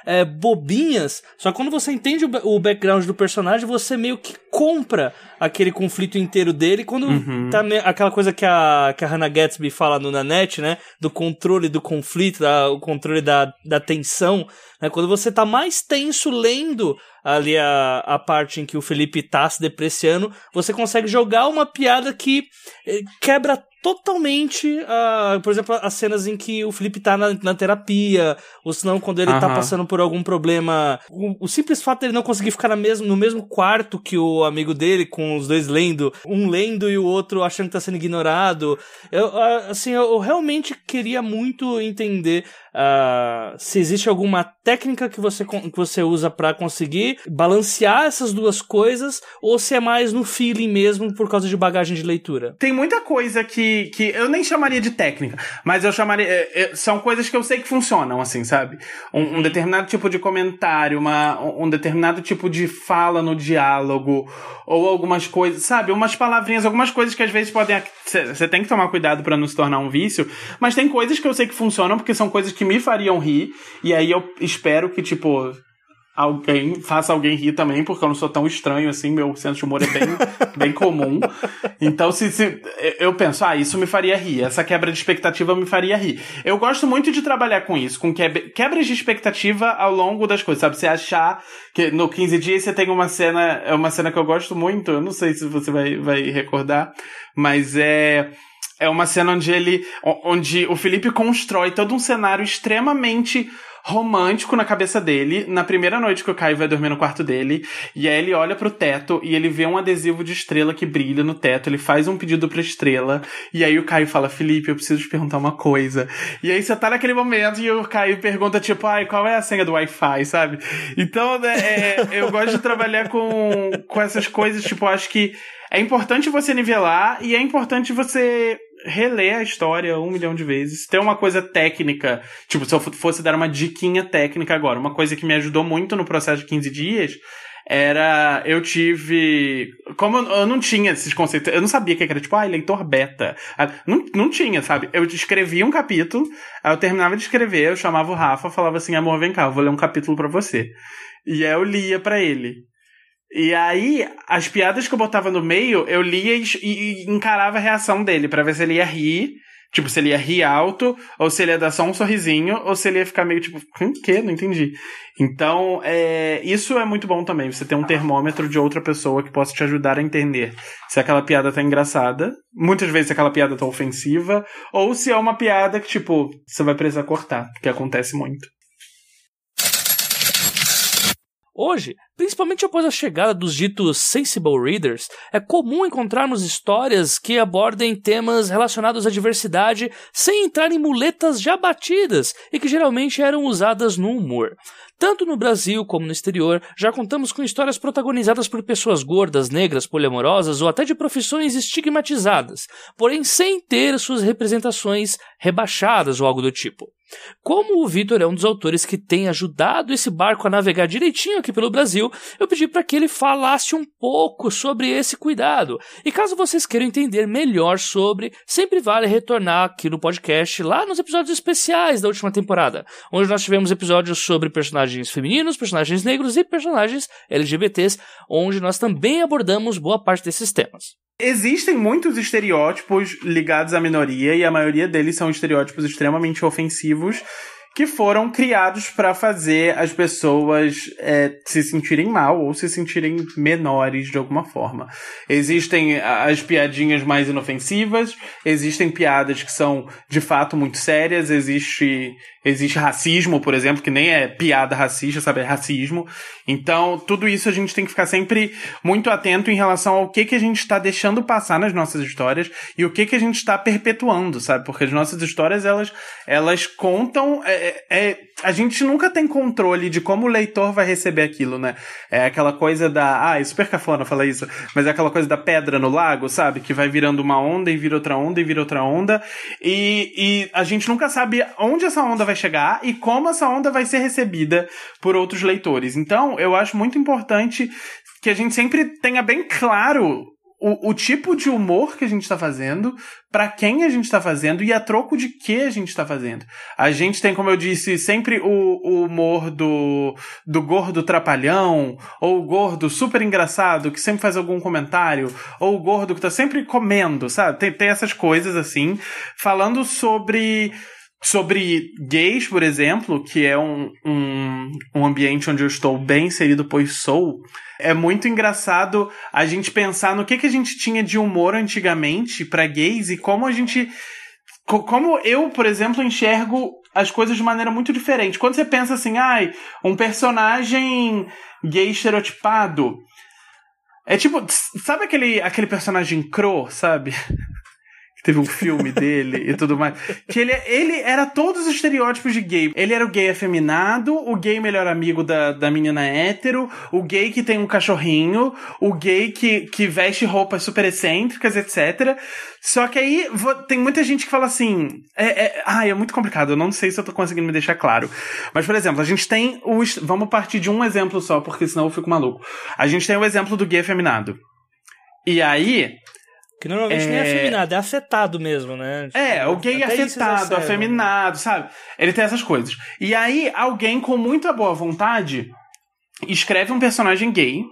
é, bobinhas. Só que quando você entende o, o background do personagem, você meio que compra aquele conflito inteiro dele. Quando uhum. tá aquela coisa que a, que a Hannah Gatsby fala no Nanette, né? Do controle do conflito, da, o controle da, da tensão. Né? Quando você tá mais tenso lendo ali a, a parte em que o Felipe tá se depreciando, você consegue jogar uma piada que eh, quebra totalmente, uh, por exemplo, as cenas em que o Felipe tá na, na terapia, ou senão quando ele uhum. tá passando por algum problema. O, o, simples fato dele não conseguir ficar na mesmo, no mesmo quarto que o amigo dele, com os dois lendo, um lendo e o outro achando que tá sendo ignorado. Eu, uh, assim, eu, eu realmente queria muito entender Uh, se existe alguma técnica que você, que você usa para conseguir balancear essas duas coisas, ou se é mais no feeling mesmo por causa de bagagem de leitura. Tem muita coisa que, que eu nem chamaria de técnica, mas eu chamaria. É, é, são coisas que eu sei que funcionam, assim, sabe? Um, um determinado tipo de comentário, uma, um determinado tipo de fala no diálogo, ou algumas coisas, sabe? Umas palavrinhas, algumas coisas que às vezes podem. Você tem que tomar cuidado para não se tornar um vício, mas tem coisas que eu sei que funcionam porque são coisas que me fariam rir, e aí eu espero que, tipo, alguém, faça alguém rir também, porque eu não sou tão estranho assim, meu senso de humor é bem, bem comum. Então, se, se eu penso, ah, isso me faria rir, essa quebra de expectativa me faria rir. Eu gosto muito de trabalhar com isso, com quebras de expectativa ao longo das coisas, sabe? Você achar que no 15 dias você tem uma cena, é uma cena que eu gosto muito, eu não sei se você vai, vai recordar, mas é é uma cena onde ele onde o Felipe constrói todo um cenário extremamente romântico na cabeça dele, na primeira noite que o Caio vai dormir no quarto dele, e aí ele olha pro teto e ele vê um adesivo de estrela que brilha no teto, ele faz um pedido pra estrela, e aí o Caio fala, Felipe, eu preciso te perguntar uma coisa. E aí você tá naquele momento e o Caio pergunta, tipo, ai, qual é a senha do Wi-Fi, sabe? Então, né, é, eu gosto de trabalhar com, com essas coisas, tipo, acho que é importante você nivelar e é importante você reler a história um milhão de vezes. Tem uma coisa técnica, tipo, se eu fosse dar uma diquinha técnica agora, uma coisa que me ajudou muito no processo de 15 dias era. Eu tive. Como eu não tinha esses conceitos, eu não sabia que era tipo, ah, leitor beta. Ah, não, não tinha, sabe? Eu escrevia um capítulo, aí eu terminava de escrever, eu chamava o Rafa, falava assim: amor, vem cá, eu vou ler um capítulo para você. E aí eu lia para ele. E aí, as piadas que eu botava no meio, eu lia e, e encarava a reação dele, para ver se ele ia rir. Tipo, se ele ia rir alto, ou se ele ia dar só um sorrisinho, ou se ele ia ficar meio tipo, hum, que? Não entendi. Então, é, isso é muito bom também, você ter um termômetro de outra pessoa que possa te ajudar a entender se aquela piada tá engraçada, muitas vezes se aquela piada tá ofensiva, ou se é uma piada que, tipo, você vai precisar cortar, que acontece muito. Hoje, principalmente após a chegada dos ditos sensible readers, é comum encontrarmos histórias que abordem temas relacionados à diversidade sem entrar em muletas já batidas e que geralmente eram usadas no humor. Tanto no Brasil como no exterior, já contamos com histórias protagonizadas por pessoas gordas, negras, poliamorosas ou até de profissões estigmatizadas, porém sem ter suas representações rebaixadas ou algo do tipo. Como o Vitor é um dos autores que tem ajudado esse barco a navegar direitinho aqui pelo Brasil, eu pedi para que ele falasse um pouco sobre esse cuidado. E caso vocês queiram entender melhor sobre, sempre vale retornar aqui no podcast, lá nos episódios especiais da última temporada, onde nós tivemos episódios sobre personagens femininos, personagens negros e personagens LGBTs, onde nós também abordamos boa parte desses temas. Existem muitos estereótipos ligados à minoria e a maioria deles são estereótipos extremamente ofensivos que foram criados para fazer as pessoas é, se sentirem mal ou se sentirem menores de alguma forma. Existem as piadinhas mais inofensivas, existem piadas que são de fato muito sérias, existe existe racismo, por exemplo, que nem é piada racista, sabe, é racismo. Então, tudo isso a gente tem que ficar sempre muito atento em relação ao que que a gente está deixando passar nas nossas histórias e o que que a gente está perpetuando, sabe? Porque as nossas histórias elas elas contam é, é, é, a gente nunca tem controle de como o leitor vai receber aquilo, né? É aquela coisa da. Ah, é super cafona falar isso, mas é aquela coisa da pedra no lago, sabe? Que vai virando uma onda e vira outra onda e vira outra onda. E, e a gente nunca sabe onde essa onda vai chegar e como essa onda vai ser recebida por outros leitores. Então, eu acho muito importante que a gente sempre tenha bem claro o, o tipo de humor que a gente está fazendo, para quem a gente está fazendo e a troco de que a gente está fazendo. A gente tem, como eu disse, sempre o, o, humor do, do gordo trapalhão, ou o gordo super engraçado que sempre faz algum comentário, ou o gordo que tá sempre comendo, sabe? Tem, tem essas coisas assim, falando sobre sobre gays, por exemplo, que é um, um, um ambiente onde eu estou bem inserido, pois sou, é muito engraçado a gente pensar no que, que a gente tinha de humor antigamente para gays e como a gente. Como eu, por exemplo, enxergo as coisas de maneira muito diferente. Quando você pensa assim, ai, um personagem gay estereotipado. É tipo, sabe aquele, aquele personagem Crow, sabe? teve um filme dele e tudo mais. Que ele, ele era todos os estereótipos de gay. Ele era o gay afeminado, o gay melhor amigo da, da menina hétero, o gay que tem um cachorrinho, o gay que, que veste roupas super excêntricas, etc. Só que aí tem muita gente que fala assim. É, é, ai, é muito complicado, eu não sei se eu tô conseguindo me deixar claro. Mas, por exemplo, a gente tem o. Vamos partir de um exemplo só, porque senão eu fico maluco. A gente tem o exemplo do gay afeminado. E aí, que normalmente é... nem é afeminado, é afetado mesmo, né? É, o gay afetado, afeminado, sabe? Ele tem essas coisas. E aí, alguém com muita boa vontade escreve um personagem gay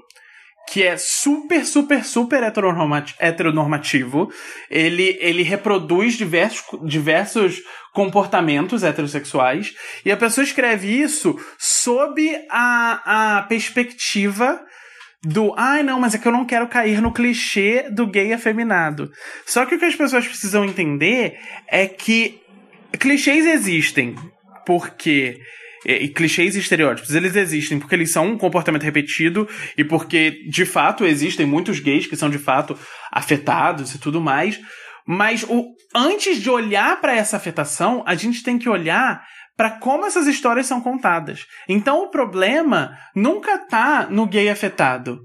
que é super, super, super heteronormativo. Ele, ele reproduz diversos, diversos comportamentos heterossexuais. E a pessoa escreve isso sob a, a perspectiva do ai não, mas é que eu não quero cair no clichê do gay afeminado. Só que o que as pessoas precisam entender é que clichês existem porque e, clichês e estereótipos, eles existem porque eles são um comportamento repetido e porque, de fato, existem muitos gays que são, de fato, afetados e tudo mais. Mas o, antes de olhar para essa afetação, a gente tem que olhar para como essas histórias são contadas. Então o problema nunca tá no gay afetado.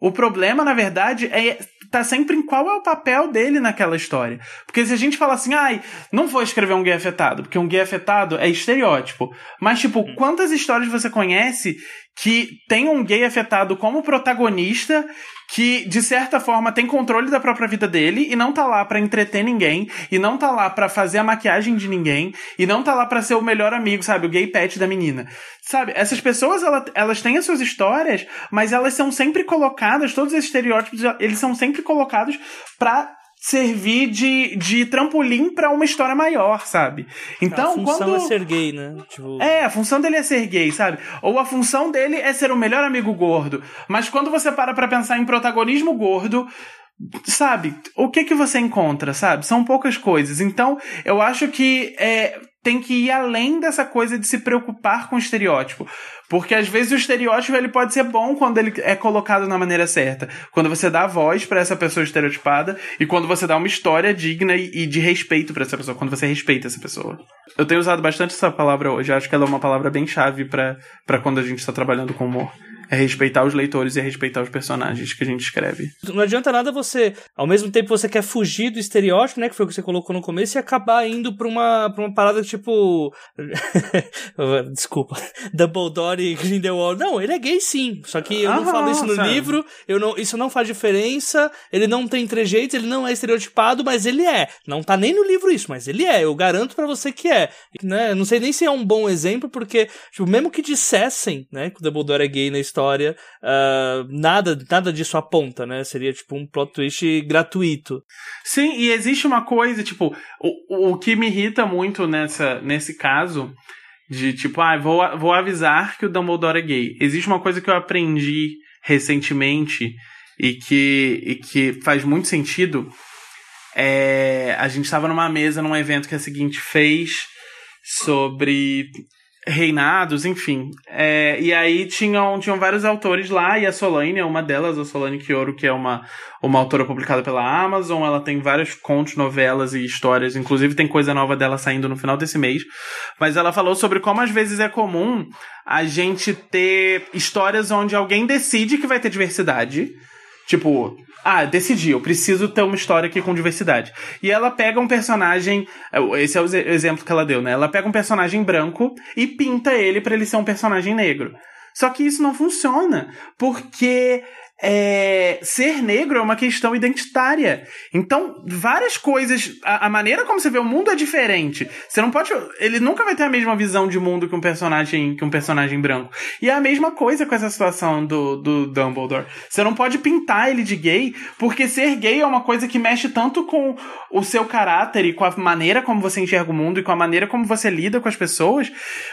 O problema, na verdade, é tá sempre em qual é o papel dele naquela história. Porque se a gente fala assim, ai, não vou escrever um gay afetado, porque um gay afetado é estereótipo. Mas, tipo, hum. quantas histórias você conhece que tem um gay afetado como protagonista que de certa forma tem controle da própria vida dele e não tá lá para entreter ninguém e não tá lá para fazer a maquiagem de ninguém e não tá lá para ser o melhor amigo, sabe, o gay pet da menina. Sabe, essas pessoas elas, elas têm as suas histórias, mas elas são sempre colocadas, todos esses estereótipos, eles são sempre colocados para servir de, de trampolim para uma história maior, sabe? Então, a função quando... é ser gay, né? Tipo... É, a função dele é ser gay, sabe? Ou a função dele é ser o melhor amigo gordo. Mas quando você para pra pensar em protagonismo gordo, sabe? O que que você encontra, sabe? São poucas coisas. Então, eu acho que é, tem que ir além dessa coisa de se preocupar com o estereótipo. Porque às vezes o estereótipo ele pode ser bom quando ele é colocado na maneira certa. Quando você dá voz para essa pessoa estereotipada e quando você dá uma história digna e de respeito para essa pessoa, quando você respeita essa pessoa. Eu tenho usado bastante essa palavra hoje, acho que ela é uma palavra bem chave para quando a gente está trabalhando com humor é respeitar os leitores e é respeitar os personagens que a gente escreve. Não adianta nada você, ao mesmo tempo você quer fugir do estereótipo, né, que foi o que você colocou no começo, e acabar indo pra uma, pra uma parada tipo... Desculpa. Dumbledore e Grindelwald. Não, ele é gay sim, só que eu não falo isso no sabe. livro, eu não, isso não faz diferença, ele não tem trejeitos, ele não é estereotipado, mas ele é. Não tá nem no livro isso, mas ele é, eu garanto para você que é. Né? Não sei nem se é um bom exemplo, porque, tipo, mesmo que dissessem, né, que o Dumbledore é gay na história, história, uh, nada, nada disso aponta, né? Seria tipo um plot twist gratuito. Sim, e existe uma coisa, tipo, o, o que me irrita muito nessa, nesse caso, de tipo, ah, vou, vou avisar que o Dumbledore é gay. Existe uma coisa que eu aprendi recentemente e que, e que faz muito sentido. É, a gente estava numa mesa num evento que a seguinte fez sobre reinados, enfim. É, e aí tinham, tinham vários autores lá, e a Solane é uma delas, a Solane Kioro, que é uma, uma autora publicada pela Amazon. Ela tem vários contos, novelas e histórias, inclusive tem coisa nova dela saindo no final desse mês. Mas ela falou sobre como às vezes é comum a gente ter histórias onde alguém decide que vai ter diversidade. Tipo, ah, decidi, eu preciso ter uma história aqui com diversidade. E ela pega um personagem, esse é o exemplo que ela deu, né? Ela pega um personagem branco e pinta ele para ele ser um personagem negro. Só que isso não funciona, porque é, ser negro é uma questão identitária. Então, várias coisas. A, a, maneira como você vê o mundo é diferente. Você não pode. Ele nunca vai ter a mesma visão de mundo que um personagem que um personagem branco. E é a mesma coisa com essa situação do, do Dumbledore. Você não pode pintar ele de gay, porque ser gay é uma coisa que mexe tanto com o seu caráter e com a maneira como você enxerga o mundo e com a maneira como você lida com as pessoas.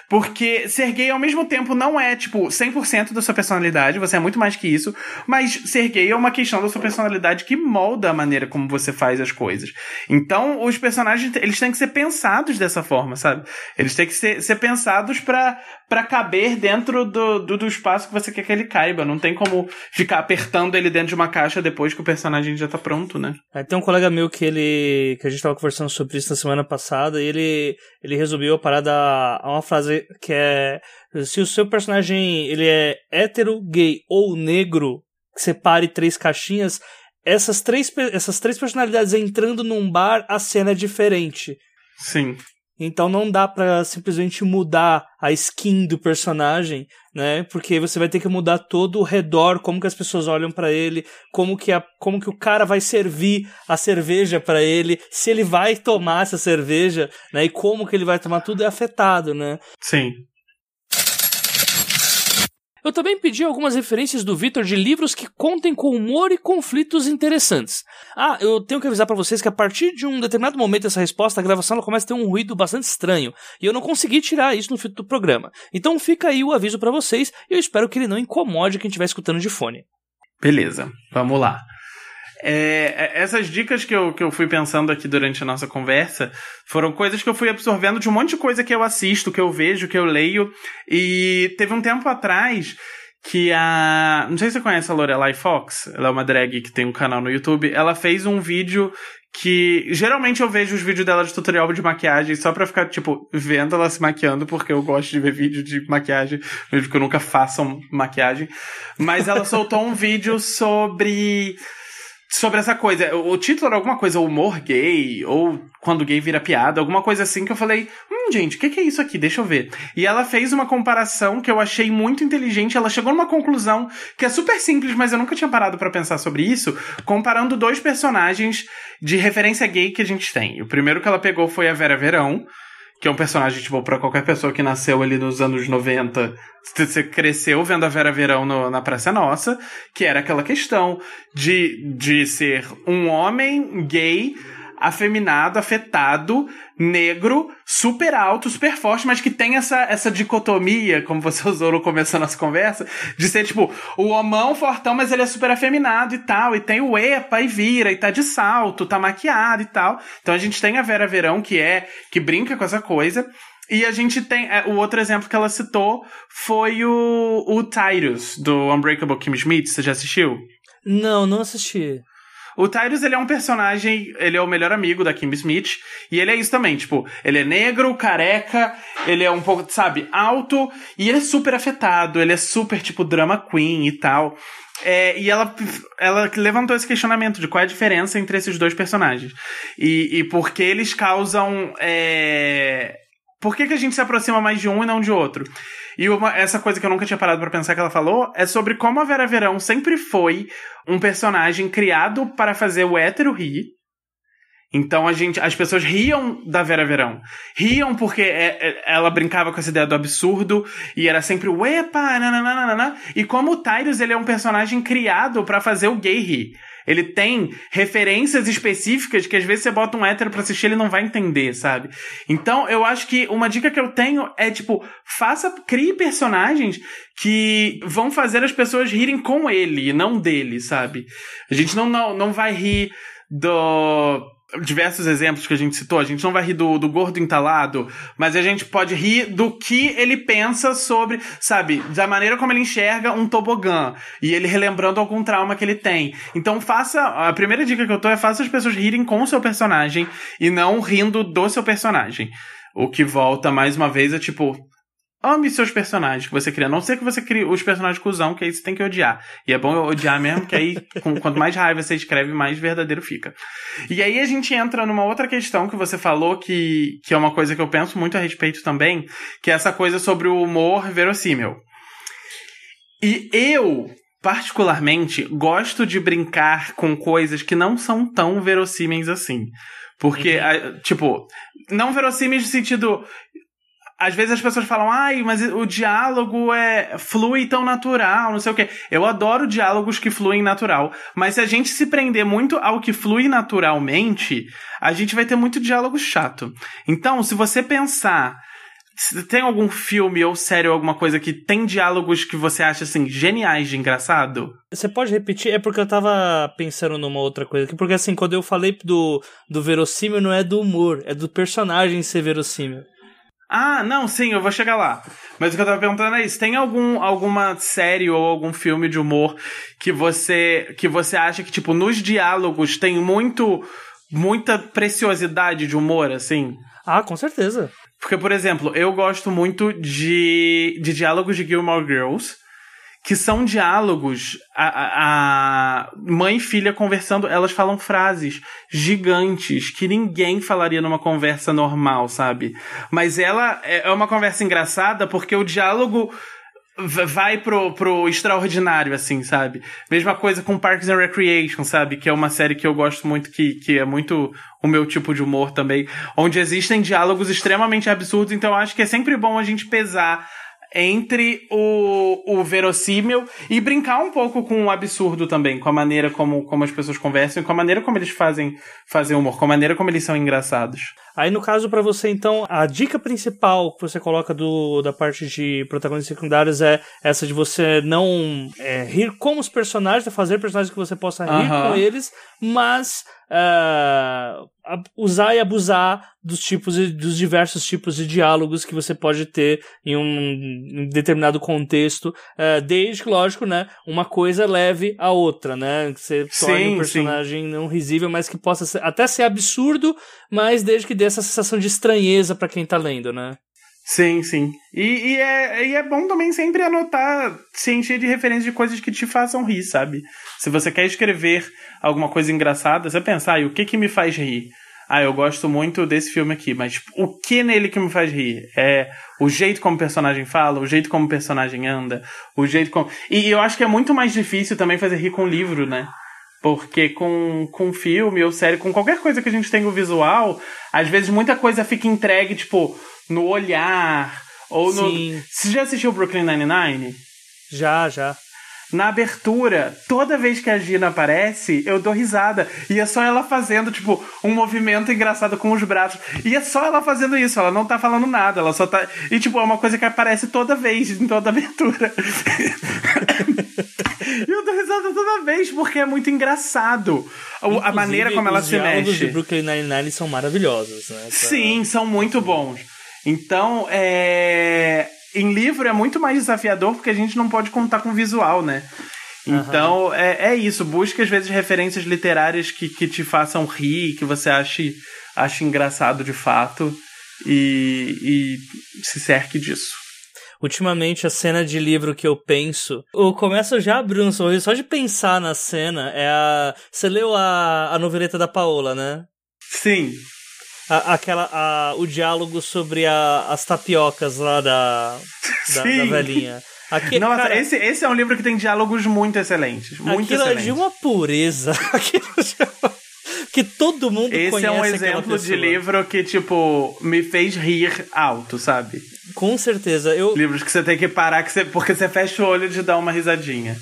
Porque ser gay ao mesmo tempo não é, tipo, 100% da sua personalidade, você é muito mais que isso, mas mas ser gay é uma questão da sua personalidade que molda a maneira como você faz as coisas. Então, os personagens, eles têm que ser pensados dessa forma, sabe? Eles têm que ser, ser pensados para caber dentro do, do, do, espaço que você quer que ele caiba. Não tem como ficar apertando ele dentro de uma caixa depois que o personagem já tá pronto, né? É, tem um colega meu que ele. que a gente tava conversando sobre isso na semana passada, e ele, ele resumiu a parada a uma frase que é. Se o seu personagem ele é hétero, gay ou negro, separe três caixinhas, essas três, essas três personalidades entrando num bar, a cena é diferente. Sim. Então não dá para simplesmente mudar a skin do personagem, né? Porque você vai ter que mudar todo o redor, como que as pessoas olham para ele, como que a, como que o cara vai servir a cerveja para ele, se ele vai tomar essa cerveja, né? E como que ele vai tomar tudo é afetado, né? Sim. Eu também pedi algumas referências do Vitor de livros que contem com humor e conflitos interessantes. Ah, eu tenho que avisar para vocês que a partir de um determinado momento dessa resposta, a gravação ela começa a ter um ruído bastante estranho, e eu não consegui tirar isso no fim do programa. Então fica aí o aviso para vocês, e eu espero que ele não incomode quem estiver escutando de fone. Beleza, vamos lá. É, é, essas dicas que eu, que eu fui pensando aqui durante a nossa conversa foram coisas que eu fui absorvendo de um monte de coisa que eu assisto, que eu vejo, que eu leio. E teve um tempo atrás que a. Não sei se você conhece a Lorelai Fox, ela é uma drag que tem um canal no YouTube. Ela fez um vídeo que geralmente eu vejo os vídeos dela de tutorial de maquiagem só pra ficar, tipo, vendo ela se maquiando, porque eu gosto de ver vídeo de maquiagem, mesmo que eu nunca faça maquiagem. Mas ela soltou um vídeo sobre sobre essa coisa. O título era alguma coisa, humor gay, ou quando gay vira piada, alguma coisa assim que eu falei, hum, gente, o que, que, é isso aqui? Deixa eu ver. E ela fez uma comparação que eu achei muito inteligente. Ela chegou numa conclusão que é super simples, mas eu nunca tinha parado para pensar sobre isso, comparando dois personagens de referência gay que a gente tem. O primeiro que ela pegou foi a Vera Verão que é um personagem, tipo, pra qualquer pessoa que nasceu ali nos anos 90, você cresceu vendo a Vera Verão no, na Praça Nossa, que era aquela questão de, de ser um homem gay afeminado, afetado, negro, super alto, super forte, mas que tem essa, essa dicotomia, como você usou no começo da nossa conversa, de ser tipo o homão fortão, mas ele é super afeminado e tal, e tem o epa e vira, e tá de salto, tá maquiado e tal. Então a gente tem a Vera Verão, que é, que brinca com essa coisa. E a gente tem. É, o outro exemplo que ela citou foi o, o Tyrus, do Unbreakable Kim Schmidt. Você já assistiu? Não, não assisti. O Tyrus, ele é um personagem, ele é o melhor amigo da Kim Smith, e ele é isso também, tipo, ele é negro, careca, ele é um pouco, sabe, alto, e ele é super afetado, ele é super, tipo, drama queen e tal. É, e ela, ela levantou esse questionamento de qual é a diferença entre esses dois personagens. E, e por que eles causam. É... Por que, que a gente se aproxima mais de um e não de outro? E uma, essa coisa que eu nunca tinha parado para pensar que ela falou é sobre como a Vera Verão sempre foi um personagem criado para fazer o hétero rir. Então a gente, as pessoas riam da Vera Verão. Riam porque é, é, ela brincava com essa ideia do absurdo e era sempre o epa, nananana. E como o Tyrus, ele é um personagem criado para fazer o gay rir. Ele tem referências específicas que às vezes você bota um hétero pra assistir ele não vai entender, sabe? Então eu acho que uma dica que eu tenho é tipo, faça, crie personagens que vão fazer as pessoas rirem com ele e não dele, sabe? A gente não, não, não vai rir do diversos exemplos que a gente citou, a gente não vai rir do, do gordo entalado, mas a gente pode rir do que ele pensa sobre, sabe, da maneira como ele enxerga um tobogã e ele relembrando algum trauma que ele tem. Então faça, a primeira dica que eu tô é faça as pessoas rirem com o seu personagem e não rindo do seu personagem. O que volta mais uma vez é tipo, Ame seus personagens que você cria. A não ser que você crie os personagens cuzão, que aí você tem que odiar. E é bom odiar mesmo, que aí, com, quanto mais raiva você escreve, mais verdadeiro fica. E aí a gente entra numa outra questão que você falou, que, que é uma coisa que eu penso muito a respeito também, que é essa coisa sobre o humor verossímil. E eu, particularmente, gosto de brincar com coisas que não são tão verossímeis assim. Porque, uhum. tipo, não verossímeis no sentido às vezes as pessoas falam, ai, mas o diálogo é flui tão natural, não sei o quê. Eu adoro diálogos que fluem natural, mas se a gente se prender muito ao que flui naturalmente, a gente vai ter muito diálogo chato. Então, se você pensar tem algum filme ou série ou alguma coisa que tem diálogos que você acha assim geniais de engraçado? Você pode repetir? É porque eu tava pensando numa outra coisa aqui, porque assim, quando eu falei do, do verossímil, não é do humor, é do personagem ser verossímil. Ah, não, sim, eu vou chegar lá. Mas o que eu tava perguntando é isso: tem algum, alguma série ou algum filme de humor que você que você acha que, tipo, nos diálogos tem muito muita preciosidade de humor, assim? Ah, com certeza. Porque, por exemplo, eu gosto muito de, de diálogos de Gilmore Girls que são diálogos, a, a, mãe e filha conversando, elas falam frases gigantes que ninguém falaria numa conversa normal, sabe? Mas ela é, é uma conversa engraçada porque o diálogo vai pro, pro extraordinário, assim, sabe? Mesma coisa com Parks and Recreation, sabe? Que é uma série que eu gosto muito, que, que é muito o meu tipo de humor também, onde existem diálogos extremamente absurdos, então acho que é sempre bom a gente pesar entre o, o verossímil e brincar um pouco com o absurdo também, com a maneira como, como as pessoas conversam e com a maneira como eles fazem, fazem humor, com a maneira como eles são engraçados. Aí, no caso, para você, então, a dica principal que você coloca do, da parte de protagonistas secundários é essa de você não é, rir como os personagens, é fazer personagens que você possa rir com eles, mas uh, usar e abusar dos tipos dos diversos tipos de diálogos que você pode ter em um, em determinado contexto, uh, desde que, lógico, né, uma coisa leve a outra, né, que você torne um personagem sim. não risível, mas que possa ser, até ser absurdo, mas desde que dê essa sensação de estranheza para quem tá lendo, né. Sim, sim. E, e, é, e é bom também sempre anotar, se encher de referências de coisas que te façam rir, sabe? Se você quer escrever alguma coisa engraçada, você pensa, ah, o que que me faz rir? Ah, eu gosto muito desse filme aqui, mas o que nele que me faz rir? É o jeito como o personagem fala, o jeito como o personagem anda, o jeito como. E eu acho que é muito mais difícil também fazer rir com livro, né? Porque com, com filme ou série, com qualquer coisa que a gente tenha o visual, às vezes muita coisa fica entregue, tipo, no olhar. Ou no. Sim. Você já assistiu Brooklyn Nine-Nine? Já, já. Na abertura, toda vez que a Gina aparece, eu dou risada. E é só ela fazendo, tipo, um movimento engraçado com os braços. E é só ela fazendo isso, ela não tá falando nada, ela só tá. E, tipo, é uma coisa que aparece toda vez, em toda abertura. E eu dou risada toda vez, porque é muito engraçado. Inclusive, a maneira como ela se mexe. Os de Brooklyn Nine-Nine são maravilhosos, né? Pra... Sim, são muito bons. Então, é... em livro é muito mais desafiador porque a gente não pode contar com visual, né? Então, uhum. é, é isso. Busque, às vezes, referências literárias que, que te façam rir, que você ache, ache engraçado de fato. E, e se cerque disso. Ultimamente, a cena de livro que eu penso. Eu começo já a abrir um sorriso só de pensar na cena. É a. Você leu a, a noveleta da Paola, né? Sim. A, aquela, a, o diálogo sobre a, as tapiocas lá da, da, da velhinha. Aqui, Nossa, cara, esse, esse é um livro que tem diálogos muito excelentes. Muito aquilo excelentes. é de uma pureza. Aquilo que todo mundo esse conhece. Esse é um exemplo de livro que, tipo, me fez rir alto, sabe? Com certeza. Eu... Livros que você tem que parar que você... porque você fecha o olho de dar uma risadinha.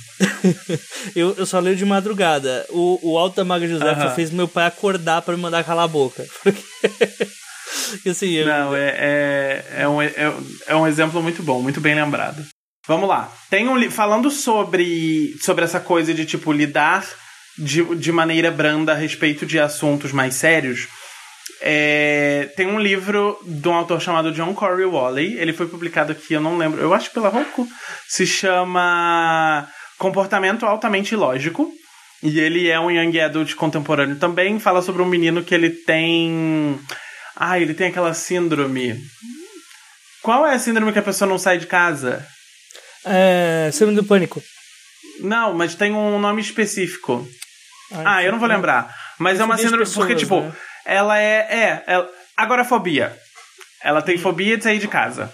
eu, eu só leio de madrugada. O, o Alto da Maga José uh -huh. fez meu pai acordar para me mandar calar a boca. Porque... assim, eu... Não, é, é, é, um, é, é um exemplo muito bom, muito bem lembrado. Vamos lá. Tem um falando sobre sobre essa coisa de tipo lidar de, de maneira branda a respeito de assuntos mais sérios. É, tem um livro de um autor chamado John Corey Wally. Ele foi publicado aqui, eu não lembro, eu acho pela Roku. Se chama Comportamento Altamente Ilógico. E ele é um young adult contemporâneo também. Fala sobre um menino que ele tem. Ah, ele tem aquela síndrome. Qual é a síndrome que a pessoa não sai de casa? É. Síndrome do pânico. Não, mas tem um nome específico. ah, eu não vou lembrar. Mas é uma síndrome. Pessoas, porque, tipo, né? Ela é. É. Ela, agorafobia. Ela tem fobia de sair de casa.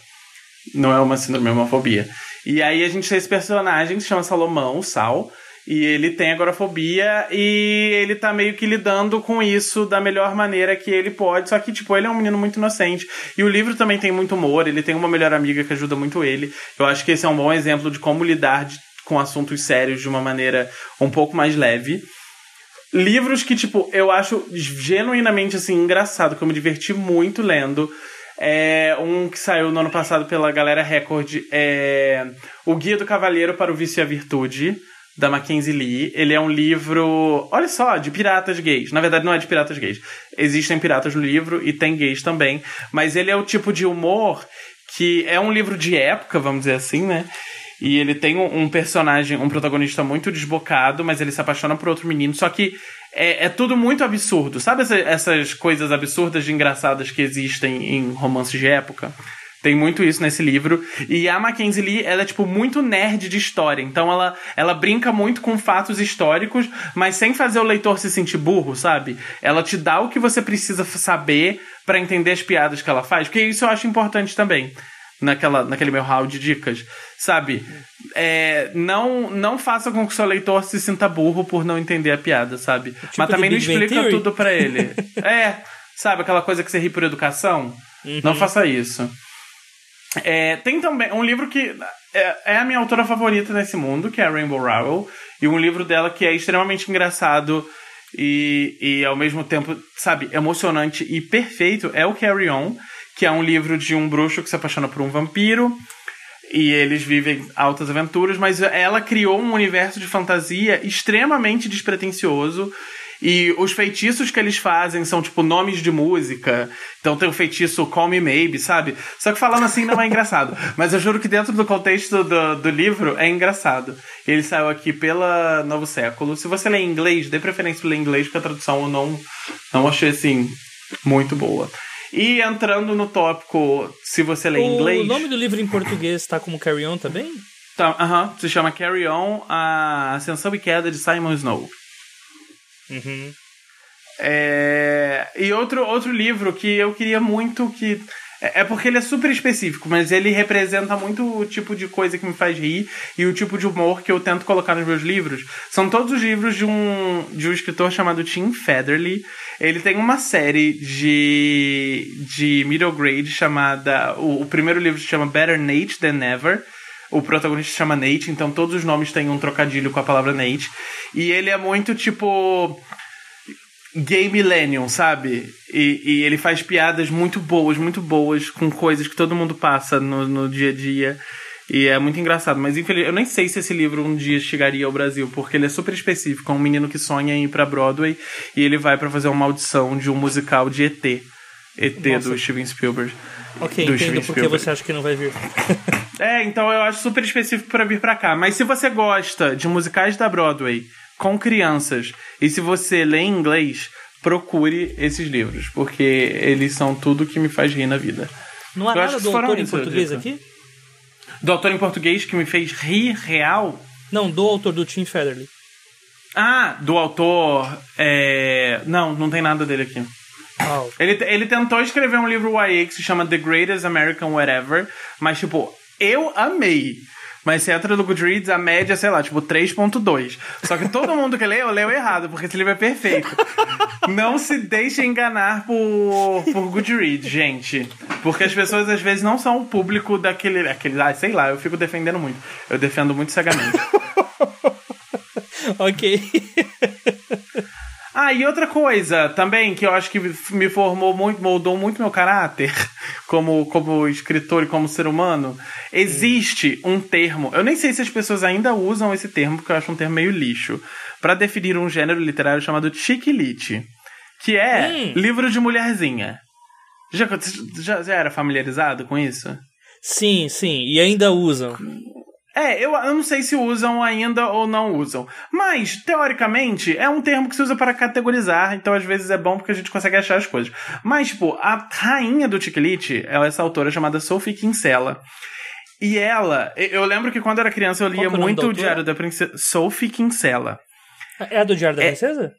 Não é uma síndrome, é uma fobia. E aí a gente tem esse personagem que se chama Salomão, Sal. E ele tem agorafobia e ele tá meio que lidando com isso da melhor maneira que ele pode. Só que, tipo, ele é um menino muito inocente. E o livro também tem muito humor, ele tem uma melhor amiga que ajuda muito ele. Eu acho que esse é um bom exemplo de como lidar de, com assuntos sérios de uma maneira um pouco mais leve. Livros que, tipo, eu acho genuinamente, assim, engraçado, que eu me diverti muito lendo. É um que saiu no ano passado pela Galera Record, é O Guia do Cavalheiro para o Vício e a Virtude, da Mackenzie Lee. Ele é um livro, olha só, de piratas gays. Na verdade, não é de piratas gays. Existem piratas no livro e tem gays também. Mas ele é o tipo de humor que é um livro de época, vamos dizer assim, né? E ele tem um, personagem, um protagonista muito desbocado, mas ele se apaixona por outro menino. Só que é, é tudo muito absurdo. Sabe essa, essas coisas absurdas de engraçadas que existem em romances de época? Tem muito isso nesse livro. E a Mackenzie Lee, ela é, tipo, muito nerd de história. Então ela, ela brinca muito com fatos históricos, mas sem fazer o leitor se sentir burro, sabe? Ela te dá o que você precisa saber para entender as piadas que ela faz. Porque isso eu acho importante também naquela, naquele meu hall de dicas, sabe? É, não, não faça com que o seu leitor se sinta burro por não entender a piada, sabe? Tipo Mas também não explica tudo para ele. é, sabe? Aquela coisa que você ri por educação. Uhum. Não faça isso. É, tem também um livro que é, é, a minha autora favorita nesse mundo, que é a Rainbow Rowell, e um livro dela que é extremamente engraçado e, e ao mesmo tempo, sabe, emocionante e perfeito é o Carry On, que é um livro de um bruxo que se apaixona por um vampiro e eles vivem altas aventuras, mas ela criou um universo de fantasia extremamente despretensioso e os feitiços que eles fazem são, tipo, nomes de música. Então tem o feitiço Call Me Maybe, sabe? Só que falando assim não é engraçado. Mas eu juro que dentro do contexto do, do livro é engraçado. Ele saiu aqui pela Novo Século. Se você lê em inglês, dê preferência para ler em inglês, porque a tradução eu não, não achei, assim, muito boa. E entrando no tópico, se você lê em inglês... O nome do livro em português tá como Carry On também? Tá, aham. Uh -huh, se chama Carry On, a Ascensão e Queda de Simon Snow. Uhum. É... E outro, outro livro que eu queria muito que. É, é porque ele é super específico, mas ele representa muito o tipo de coisa que me faz rir e o tipo de humor que eu tento colocar nos meus livros. São todos os livros de um, de um escritor chamado Tim Federle. Ele tem uma série de, de middle grade chamada. O, o primeiro livro se chama Better Nate Than Never. O protagonista se chama Nate, então todos os nomes têm um trocadilho com a palavra Nate. E ele é muito tipo. Gay Millennium, sabe? E, e, ele faz piadas muito boas, muito boas, com coisas que todo mundo passa no, no dia a dia. E é muito engraçado. Mas infelizmente, eu nem sei se esse livro um dia chegaria ao Brasil, porque ele é super específico. É um menino que sonha em ir pra Broadway e ele vai para fazer uma audição de um musical de ET. ET Nossa. do Steven Spielberg. Ok, do entendo porque você acha que não vai vir. é, então eu acho super específico para vir para cá. Mas se você gosta de musicais da Broadway com crianças e se você lê em inglês, procure esses livros, porque eles são tudo que me faz rir na vida. Não há eu nada do autor em português aqui? Do autor em português que me fez rir real? Não, do autor do Tim Federle. Ah, do autor. É... Não, não tem nada dele aqui. Oh. Ele, ele tentou escrever um livro YA que se chama The Greatest American Whatever, mas, tipo, eu amei. Mas se entra no Goodreads, a média, sei lá, tipo 3.2. Só que todo mundo que leu, leu errado, porque esse livro é perfeito. Não se deixe enganar por, por Goodreads, gente. Porque as pessoas às vezes não são o público daquele. Aquele, ah, sei lá, eu fico defendendo muito. Eu defendo muito cegamente. ok. Ah, e outra coisa também que eu acho que me formou muito, moldou muito meu caráter como, como escritor e como ser humano. Existe um termo, eu nem sei se as pessoas ainda usam esse termo, porque eu acho um termo meio lixo, para definir um gênero literário chamado chiquilite, que é hum. livro de mulherzinha. Já, já, já era familiarizado com isso? Sim, sim, e ainda usam. É, eu, eu não sei se usam ainda ou não usam. Mas, teoricamente, é um termo que se usa para categorizar, então às vezes é bom porque a gente consegue achar as coisas. Mas, tipo, a rainha do ela é essa autora chamada Sophie Kinsella. E ela, eu lembro que quando eu era criança eu lia é muito o Diário da Princesa. Sophie Kinsella. É a do Diário da é... Princesa?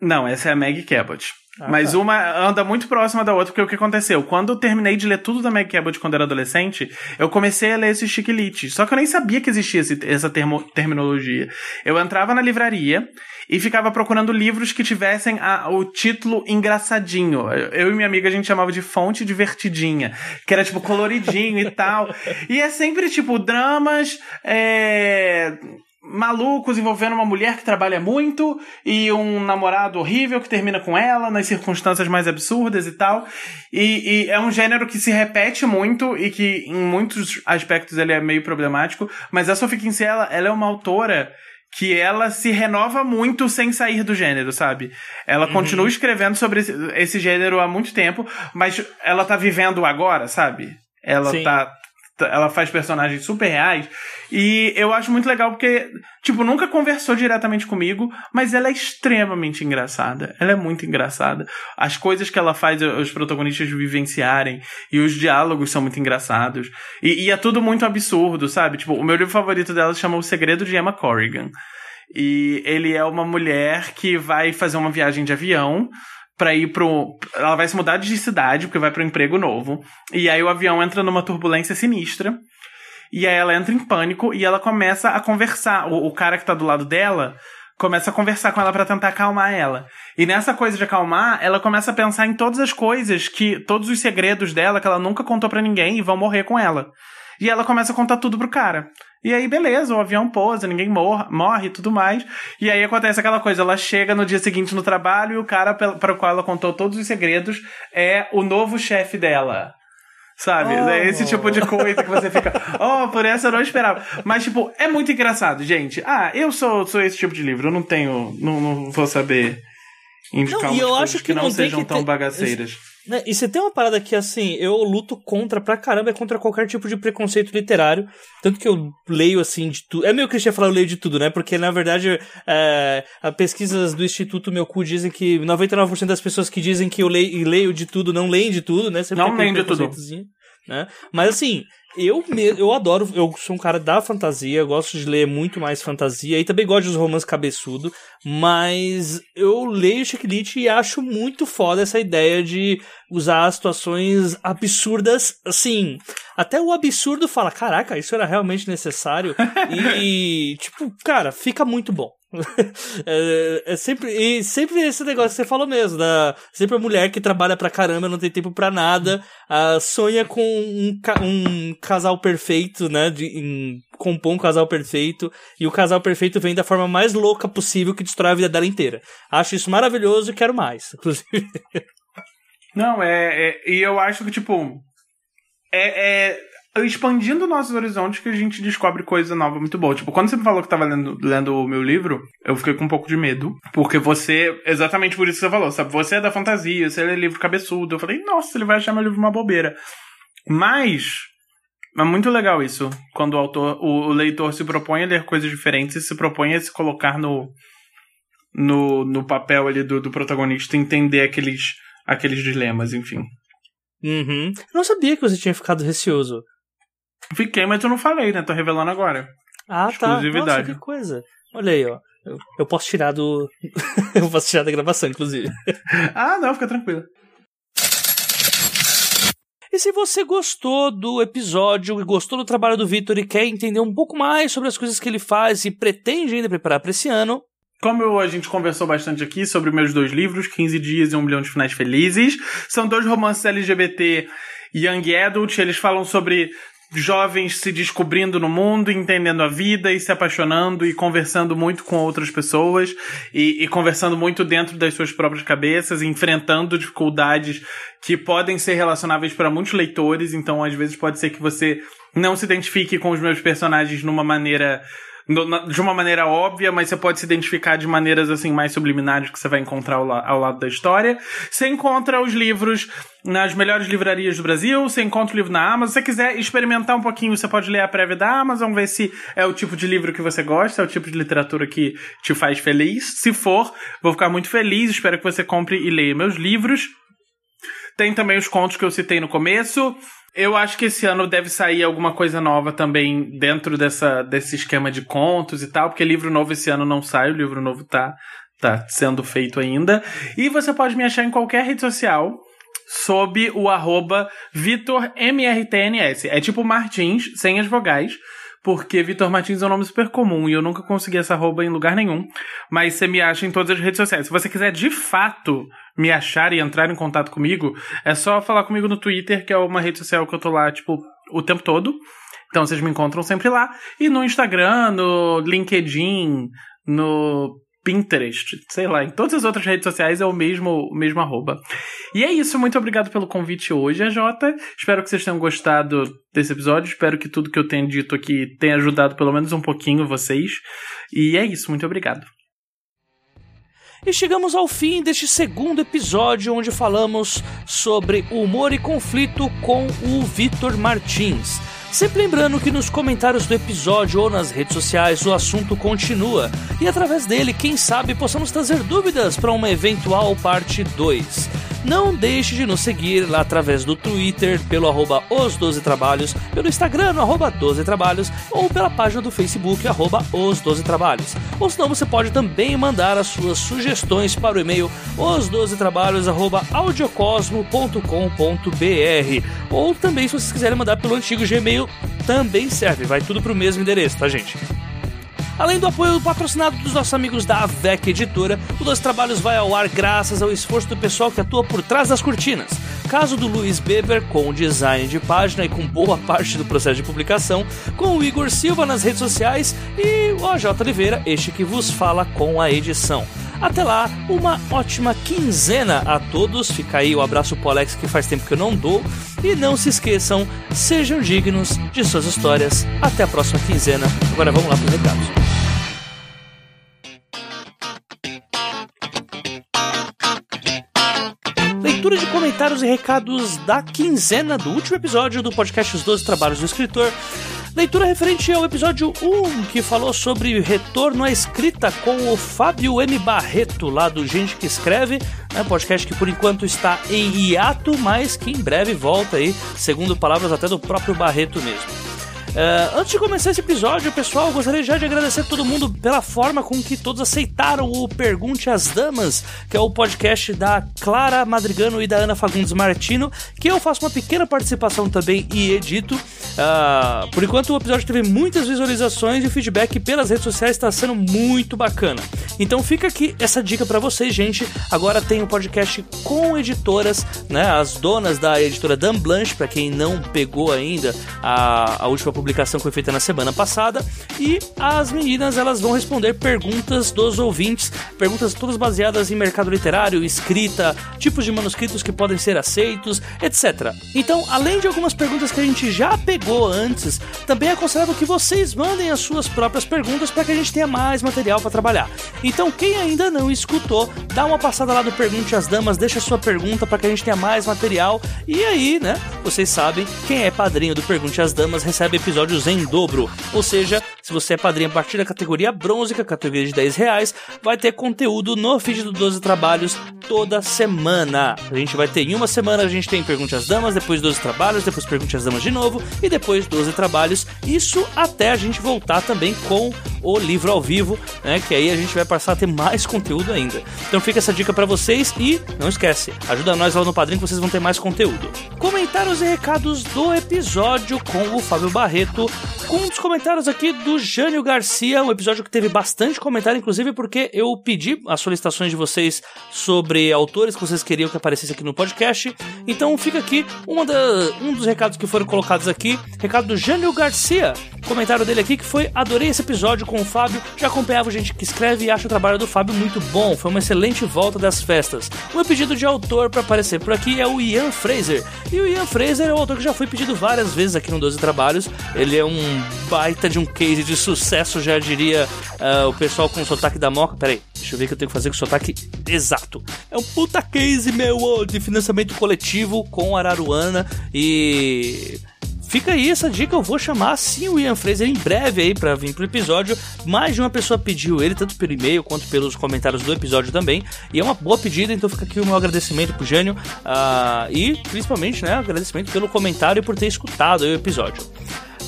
Não, essa é a Meg Cabot. Ah, Mas tá. uma anda muito próxima da outra, porque o que aconteceu? Quando eu terminei de ler tudo da Meg Cabot quando era adolescente, eu comecei a ler esse chiquilite. Só que eu nem sabia que existia esse, essa termo, terminologia. Eu entrava na livraria e ficava procurando livros que tivessem a, o título engraçadinho. Eu e minha amiga a gente chamava de fonte divertidinha, que era tipo coloridinho e tal. E é sempre tipo dramas, é, malucos envolvendo uma mulher que trabalha muito e um namorado horrível que termina com ela nas circunstâncias mais absurdas e tal. E, e, é um gênero que se repete muito e que em muitos aspectos ele é meio problemático, mas a Sophie Kinsella, ela é uma autora que ela se renova muito sem sair do gênero, sabe? Ela uhum. continua escrevendo sobre esse, esse, gênero há muito tempo, mas ela tá vivendo agora, sabe? Ela Sim. tá ela faz personagens super reais. E eu acho muito legal porque, tipo, nunca conversou diretamente comigo, mas ela é extremamente engraçada. Ela é muito engraçada. As coisas que ela faz os protagonistas vivenciarem e os diálogos são muito engraçados. E, e é tudo muito absurdo, sabe? Tipo, o meu livro favorito dela se chama O Segredo de Emma Corrigan. E ele é uma mulher que vai fazer uma viagem de avião para ir pro. Ela vai se mudar de cidade, porque vai pro emprego novo. E aí o avião entra numa turbulência sinistra. E aí ela entra em pânico e ela começa a conversar. O, o cara que tá do lado dela começa a conversar com ela para tentar acalmar ela. E nessa coisa de acalmar, ela começa a pensar em todas as coisas que todos os segredos dela que ela nunca contou para ninguém e vão morrer com ela. E ela começa a contar tudo pro cara. E aí, beleza, o avião pousa, ninguém morre, morre e tudo mais. E aí acontece aquela coisa, ela chega no dia seguinte no trabalho e o cara para o qual ela contou todos os segredos é o novo chefe dela. Sabe? Oh. É esse tipo de coisa que você fica, oh, por essa eu não esperava. Mas, tipo, é muito engraçado, gente. Ah, eu sou, sou esse tipo de livro, eu não tenho, não, não vou saber indicar não, e eu acho que, que não, não sejam tão ter... bagaceiras. Né? E você tem uma parada que, assim, eu luto contra pra caramba, é contra qualquer tipo de preconceito literário. Tanto que eu leio, assim, de tudo. É meio clichê falar eu leio de tudo, né? Porque, na verdade, é, as pesquisas do Instituto Meu Cu dizem que 99% das pessoas que dizem que eu leio, leio de tudo não leem de tudo, né? Sempre não leem de tudo. Né? Mas, assim, eu, eu adoro, eu sou um cara da fantasia, gosto de ler muito mais fantasia e também gosto dos romances cabeçudo, mas eu leio Chiclete e acho muito foda essa ideia de usar situações absurdas, assim, até o absurdo fala, caraca, isso era realmente necessário e, tipo, cara, fica muito bom. é, é, sempre e sempre esse negócio que você falou mesmo da sempre a mulher que trabalha pra caramba não tem tempo pra nada uh, sonha com um, um casal perfeito né de em, um casal perfeito e o casal perfeito vem da forma mais louca possível que destrói a vida dela inteira. Acho isso maravilhoso e quero mais inclusive. Não é, é e eu acho que tipo é, é expandindo nossos horizontes que a gente descobre coisa nova muito boa. Tipo, quando você me falou que tava lendo, lendo o meu livro, eu fiquei com um pouco de medo. Porque você, exatamente por isso que você falou, sabe? Você é da fantasia, você lê livro cabeçudo. Eu falei, nossa, ele vai achar meu livro uma bobeira. Mas, é muito legal isso. Quando o autor, o, o leitor se propõe a ler coisas diferentes e se propõe a se colocar no, no, no papel ali do, do protagonista, entender aqueles, aqueles dilemas, enfim. Uhum. Eu não sabia que você tinha ficado receoso. Fiquei, mas eu não falei, né? Tô revelando agora. Ah, tá. Exclusividade. Nossa, que coisa. Olha aí, ó. Eu, eu posso tirar do. eu posso tirar da gravação, inclusive. ah, não, fica tranquilo. E se você gostou do episódio e gostou do trabalho do Vitor e quer entender um pouco mais sobre as coisas que ele faz e pretende ainda preparar para esse ano, como a gente conversou bastante aqui sobre meus dois livros, 15 Dias e Um Milhão de Finais Felizes, são dois romances LGBT Young Adult, eles falam sobre jovens se descobrindo no mundo, entendendo a vida e se apaixonando e conversando muito com outras pessoas e, e conversando muito dentro das suas próprias cabeças, enfrentando dificuldades que podem ser relacionáveis para muitos leitores. Então, às vezes, pode ser que você não se identifique com os meus personagens numa maneira de uma maneira óbvia, mas você pode se identificar de maneiras assim mais subliminares que você vai encontrar ao, ao, lado da história. Você encontra os livros nas melhores livrarias do Brasil, você encontra o livro na Amazon. Se você quiser experimentar um pouquinho, você pode ler a prévia da Amazon, ver se é o tipo de livro que você gosta, é o tipo de literatura que te faz feliz. Se for, vou ficar muito feliz, espero que você compre e leia meus livros. Tem também os contos que eu citei no começo. Eu acho que esse ano deve sair alguma coisa nova também dentro dessa, desse esquema de contos e tal, porque livro novo esse ano não sai, o livro novo tá, tá sendo feito ainda. E você pode me achar em qualquer rede social sob o arroba VitorMRTNS. É tipo Martins, sem as vogais porque Vitor Martins é um nome super comum e eu nunca consegui essa arroba em lugar nenhum. Mas você me acha em todas as redes sociais. Se você quiser de fato me achar e entrar em contato comigo, é só falar comigo no Twitter, que é uma rede social que eu tô lá, tipo, o tempo todo. Então vocês me encontram sempre lá. E no Instagram, no LinkedIn, no Pinterest, sei lá, em todas as outras redes sociais é o mesmo, o mesmo arroba. E é isso, muito obrigado pelo convite hoje, Jota. Espero que vocês tenham gostado desse episódio. Espero que tudo que eu tenho dito aqui tenha ajudado pelo menos um pouquinho vocês. E é isso, muito obrigado. E chegamos ao fim deste segundo episódio onde falamos sobre humor e conflito com o Vitor Martins. Sempre lembrando que nos comentários do episódio ou nas redes sociais o assunto continua e através dele, quem sabe, possamos trazer dúvidas para uma eventual parte 2. Não deixe de nos seguir lá através do Twitter, pelo arroba os 12 trabalhos, pelo Instagram, arroba 12 trabalhos, ou pela página do Facebook, arroba os 12 trabalhos. Ou senão você pode também mandar as suas sugestões para o e-mail os 12 trabalhos, audiocosmo.com.br. Ou também, se vocês quiserem mandar pelo antigo Gmail, também serve, vai tudo para o mesmo endereço, tá gente? Além do apoio patrocinado dos nossos amigos da AVEC Editora, o Dois Trabalhos vai ao ar graças ao esforço do pessoal que atua por trás das cortinas. Caso do Luiz Beber com design de página e com boa parte do processo de publicação, com o Igor Silva nas redes sociais e o AJ Oliveira, este que vos fala com a edição. Até lá, uma ótima quinzena a todos. Fica aí o abraço pro Alex que faz tempo que eu não dou. E não se esqueçam, sejam dignos de suas histórias. Até a próxima quinzena. Agora vamos lá pros recados. Leitura de comentários e recados da quinzena do último episódio do podcast Os 12 Trabalhos do Escritor. Leitura referente ao episódio 1, que falou sobre retorno à escrita com o Fábio M. Barreto, lá do Gente que Escreve, né, podcast que por enquanto está em hiato, mas que em breve volta aí, segundo palavras até do próprio Barreto mesmo. Uh, antes de começar esse episódio, pessoal, gostaria já de agradecer a todo mundo pela forma com que todos aceitaram o Pergunte às Damas, que é o podcast da Clara Madrigano e da Ana Fagundes Martino, que eu faço uma pequena participação também e edito. Uh, por enquanto, o episódio teve muitas visualizações e o feedback pelas redes sociais está sendo muito bacana. Então fica aqui essa dica para vocês, gente. Agora tem um podcast com editoras, né? As donas da editora Dan Blanche, para quem não pegou ainda a, a última publicação que foi feita na semana passada. E as meninas elas vão responder perguntas dos ouvintes, perguntas todas baseadas em mercado literário, escrita, tipos de manuscritos que podem ser aceitos, etc. Então, além de algumas perguntas que a gente já pegou antes, também é aconselhável que vocês mandem as suas próprias perguntas para que a gente tenha mais material para trabalhar. Então, quem ainda não escutou, dá uma passada lá no Pergunte às Damas, deixa sua pergunta para que a gente tenha mais material. E aí, né, vocês sabem, quem é padrinho do Pergunte às Damas recebe em dobro. Ou seja, se você é padrinho a partir da categoria bronze, que é a categoria de 10 reais, vai ter conteúdo no feed do 12 Trabalhos toda semana. A gente vai ter em uma semana, a gente tem Pergunte às Damas, depois 12 Trabalhos, depois Pergunte às Damas de novo, e depois 12 Trabalhos. Isso até a gente voltar também com o livro ao vivo, né? Que aí a gente vai passar a ter mais conteúdo ainda. Então fica essa dica para vocês e não esquece, ajuda nós lá no Padrinho que vocês vão ter mais conteúdo. Comentários e recados do episódio com o Fábio Barreto, com um dos comentários aqui do Jânio Garcia, um episódio que teve bastante comentário, inclusive porque eu pedi as solicitações de vocês sobre autores que vocês queriam que aparecesse aqui no podcast. Então fica aqui da, um dos recados que foram colocados aqui, recado do Jânio Garcia, comentário dele aqui que foi adorei esse episódio com o Fábio, já acompanhava gente que escreve e acha o trabalho do Fábio muito bom, foi uma excelente volta das festas. O meu pedido de autor para aparecer por aqui é o Ian Fraser. E o Ian Fraser é um autor que já foi pedido várias vezes aqui no 12 Trabalhos. Ele é um baita de um case de sucesso, já diria uh, o pessoal com o sotaque da moca. Peraí, deixa eu ver o que eu tenho que fazer com o sotaque exato. É um puta case, meu, de financiamento coletivo com Araruana e Fica aí essa dica, eu vou chamar sim o Ian Fraser em breve aí para vir pro episódio. Mais de uma pessoa pediu ele, tanto pelo e-mail quanto pelos comentários do episódio também. E é uma boa pedida, então fica aqui o meu agradecimento pro Jânio uh, e principalmente, né, agradecimento pelo comentário e por ter escutado o episódio.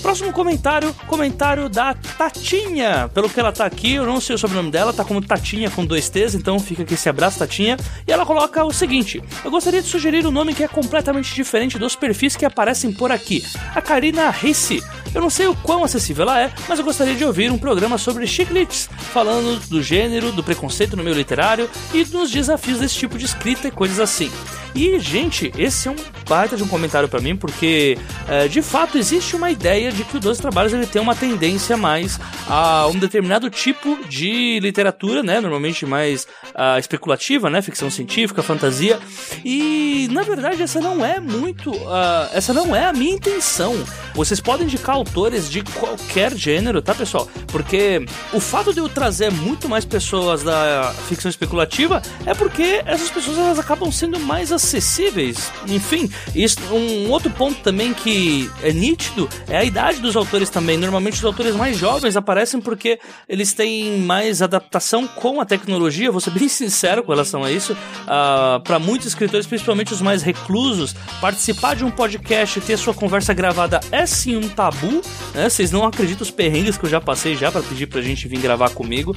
Próximo comentário, comentário da Tatinha. Pelo que ela tá aqui, eu não sei o sobrenome dela, tá como Tatinha com dois T's, então fica aqui esse abraço, Tatinha. E ela coloca o seguinte: Eu gostaria de sugerir um nome que é completamente diferente dos perfis que aparecem por aqui. A Karina Risse. Eu não sei o quão acessível ela é, mas eu gostaria de ouvir um programa sobre chicletes, falando do gênero, do preconceito no meio literário e dos desafios desse tipo de escrita e coisas assim. E, gente, esse é um baita de um comentário para mim, porque é, de fato existe uma ideia de que o 12 Trabalhos ele tem uma tendência mais a um determinado tipo de literatura, né? Normalmente mais uh, especulativa, né? Ficção científica, fantasia. E na verdade essa não é muito. Uh, essa não é a minha intenção. Vocês podem indicar autores de qualquer gênero, tá, pessoal? Porque o fato de eu trazer muito mais pessoas da ficção especulativa é porque essas pessoas elas acabam sendo mais acessíveis. Enfim, isso, um outro ponto também que é nítido é a idade dos autores também. Normalmente os autores mais jovens aparecem porque eles têm mais adaptação com a tecnologia. Vou ser bem sincero com relação a isso. Uh, ah, Para muitos escritores, principalmente os mais reclusos, participar de um podcast e ter sua conversa gravada é sim um tabu. Né? Vocês não acreditam os perrengues que eu já passei já para pedir pra gente vir gravar comigo.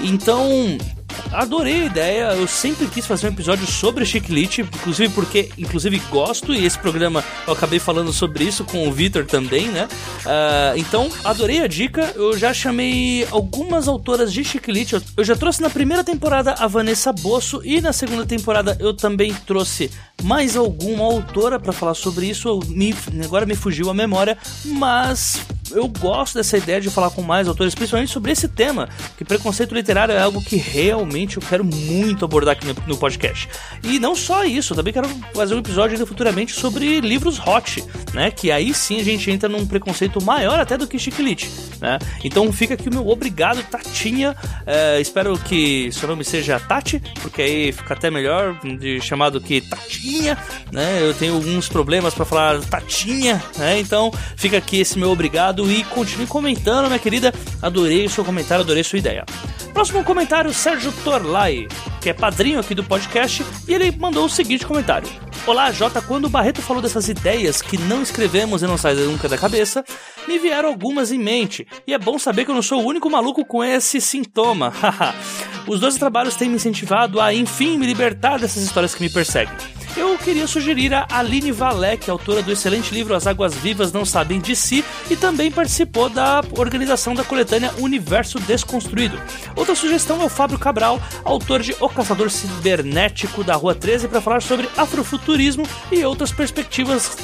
Então adorei a ideia. Eu sempre quis fazer um episódio sobre chiclete, inclusive porque, inclusive, gosto. E esse programa eu acabei falando sobre isso com o Vitor também, né? Uh, então, adorei a dica. Eu já chamei algumas autoras de chiclete. Eu já trouxe na primeira temporada a Vanessa Bosso e na segunda temporada eu também trouxe mais alguma autora para falar sobre isso. Me, agora me fugiu a memória, mas eu gosto dessa ideia de falar com mais autores, principalmente sobre esse tema, que preconceito literário é algo que realmente eu quero muito abordar aqui no, no podcast. E não só isso, também quero fazer um episódio ainda futuramente sobre livros hot, né? Que aí sim a gente entra num preconceito maior até do que chiclete, né? Então fica aqui o meu obrigado, Tatinha. É, espero que seu nome seja Tati, porque aí fica até melhor de chamado que Tatinha, né? Eu tenho alguns problemas para falar Tatinha, né? Então fica aqui esse meu obrigado e continue comentando, minha querida. Adorei o seu comentário, adorei sua ideia. Próximo comentário, Sérgio Torlai, que é padrinho aqui do podcast, e ele mandou o seguinte comentário. Olá, Jota. Quando o Barreto falou dessas ideias que não escrevemos e não saem nunca da cabeça, me vieram algumas em mente. E é bom saber que eu não sou o único maluco com esse sintoma. Os dois trabalhos têm me incentivado a, enfim, me libertar dessas histórias que me perseguem eu queria sugerir a Aline Valek, autora do excelente livro As Águas Vivas Não Sabem de Si, e também participou da organização da coletânea Universo Desconstruído. Outra sugestão é o Fábio Cabral, autor de O Caçador Cibernético da Rua 13, para falar sobre afrofuturismo e outras perspectivas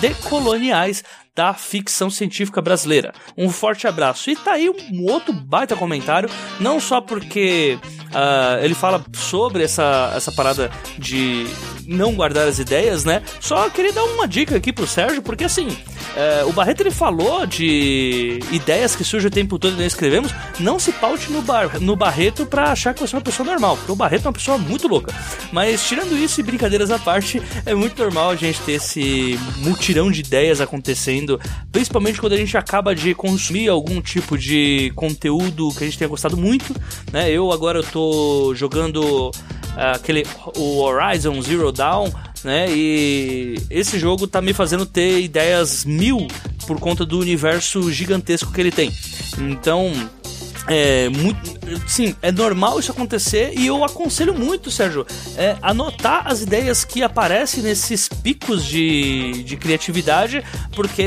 decoloniais da ficção científica brasileira. Um forte abraço. E tá aí um outro baita comentário, não só porque uh, ele fala sobre essa, essa parada de não guardar as ideias, né? Só queria dar uma dica aqui pro Sérgio, porque assim, uh, o Barreto ele falou de ideias que surgem o tempo todo e não escrevemos. Não se paute no, bar, no Barreto pra achar que você é uma pessoa normal, porque o Barreto é uma pessoa muito louca. Mas tirando isso e brincadeiras à parte, é muito normal a gente ter esse mutirão de ideias acontecendo principalmente quando a gente acaba de consumir algum tipo de conteúdo que a gente tenha gostado muito, né? Eu agora eu tô jogando aquele o Horizon Zero Dawn, né? E esse jogo tá me fazendo ter ideias mil por conta do universo gigantesco que ele tem. Então, é muito. Sim, é normal isso acontecer e eu aconselho muito, Sérgio, é, anotar as ideias que aparecem nesses picos de, de criatividade, porque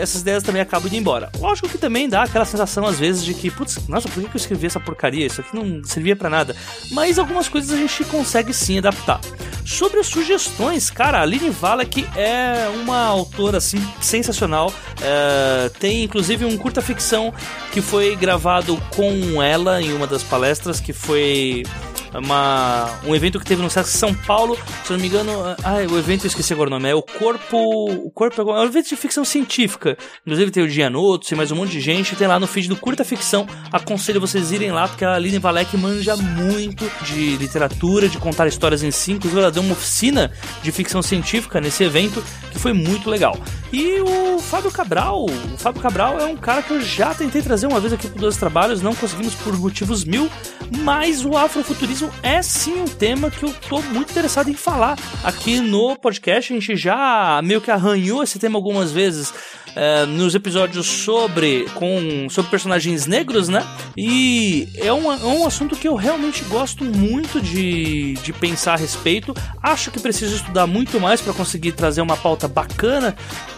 essas ideias também acabam indo embora. Lógico que também dá aquela sensação às vezes de que, putz, nossa, por que eu escrevi essa porcaria? Isso aqui não servia para nada. Mas algumas coisas a gente consegue sim adaptar. Sobre as sugestões, cara, a Aline Valek é uma autora assim sensacional. É, tem inclusive um curta ficção que foi gravado com ela em uma das palestras, que foi uma, um evento que teve no Sesc São Paulo, se não me engano, ah, o evento eu esqueci agora o nome, é o Corpo, o Corpo é um evento de ficção científica, inclusive tem o Gianotto, tem mais um monte de gente, tem lá no feed do Curta Ficção, aconselho vocês irem lá, porque a Aline Valek manja muito de literatura, de contar histórias em inclusive ela deu uma oficina de ficção científica nesse evento, que foi muito legal. E o Fábio Cabral, o Fábio Cabral é um cara que eu já tentei trazer uma vez aqui para dois trabalhos, não conseguimos por motivos mil, mas o afrofuturismo é sim um tema que eu tô muito interessado em falar aqui no podcast. A gente já meio que arranhou esse tema algumas vezes é, nos episódios sobre com sobre personagens negros, né? E é um, é um assunto que eu realmente gosto muito de, de pensar a respeito. Acho que preciso estudar muito mais para conseguir trazer uma pauta bacana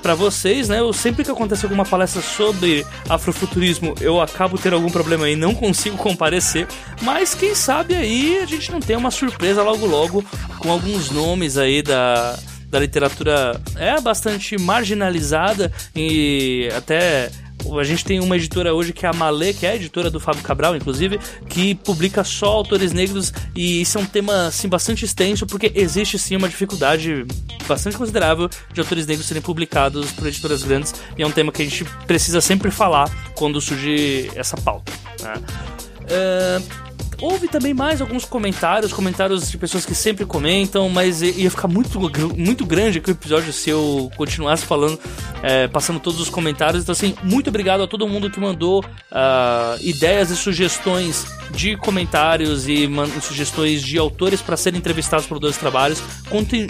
para vocês, né? Eu sempre que acontece alguma palestra sobre afrofuturismo, eu acabo tendo algum problema e não consigo comparecer, mas quem sabe aí a gente não tem uma surpresa logo logo com alguns nomes aí da da literatura é bastante marginalizada e até a gente tem uma editora hoje que é a Malê, que é a editora do Fábio Cabral, inclusive, que publica só autores negros e isso é um tema assim bastante extenso porque existe sim uma dificuldade bastante considerável de autores negros serem publicados por editoras grandes e é um tema que a gente precisa sempre falar quando surge essa pauta. Né? Uh Houve também mais alguns comentários, comentários de pessoas que sempre comentam, mas ia ficar muito, muito grande aqui o episódio se eu continuasse falando, é, passando todos os comentários. Então, assim, muito obrigado a todo mundo que mandou uh, ideias e sugestões de comentários e sugestões de autores para serem entrevistados por dois trabalhos.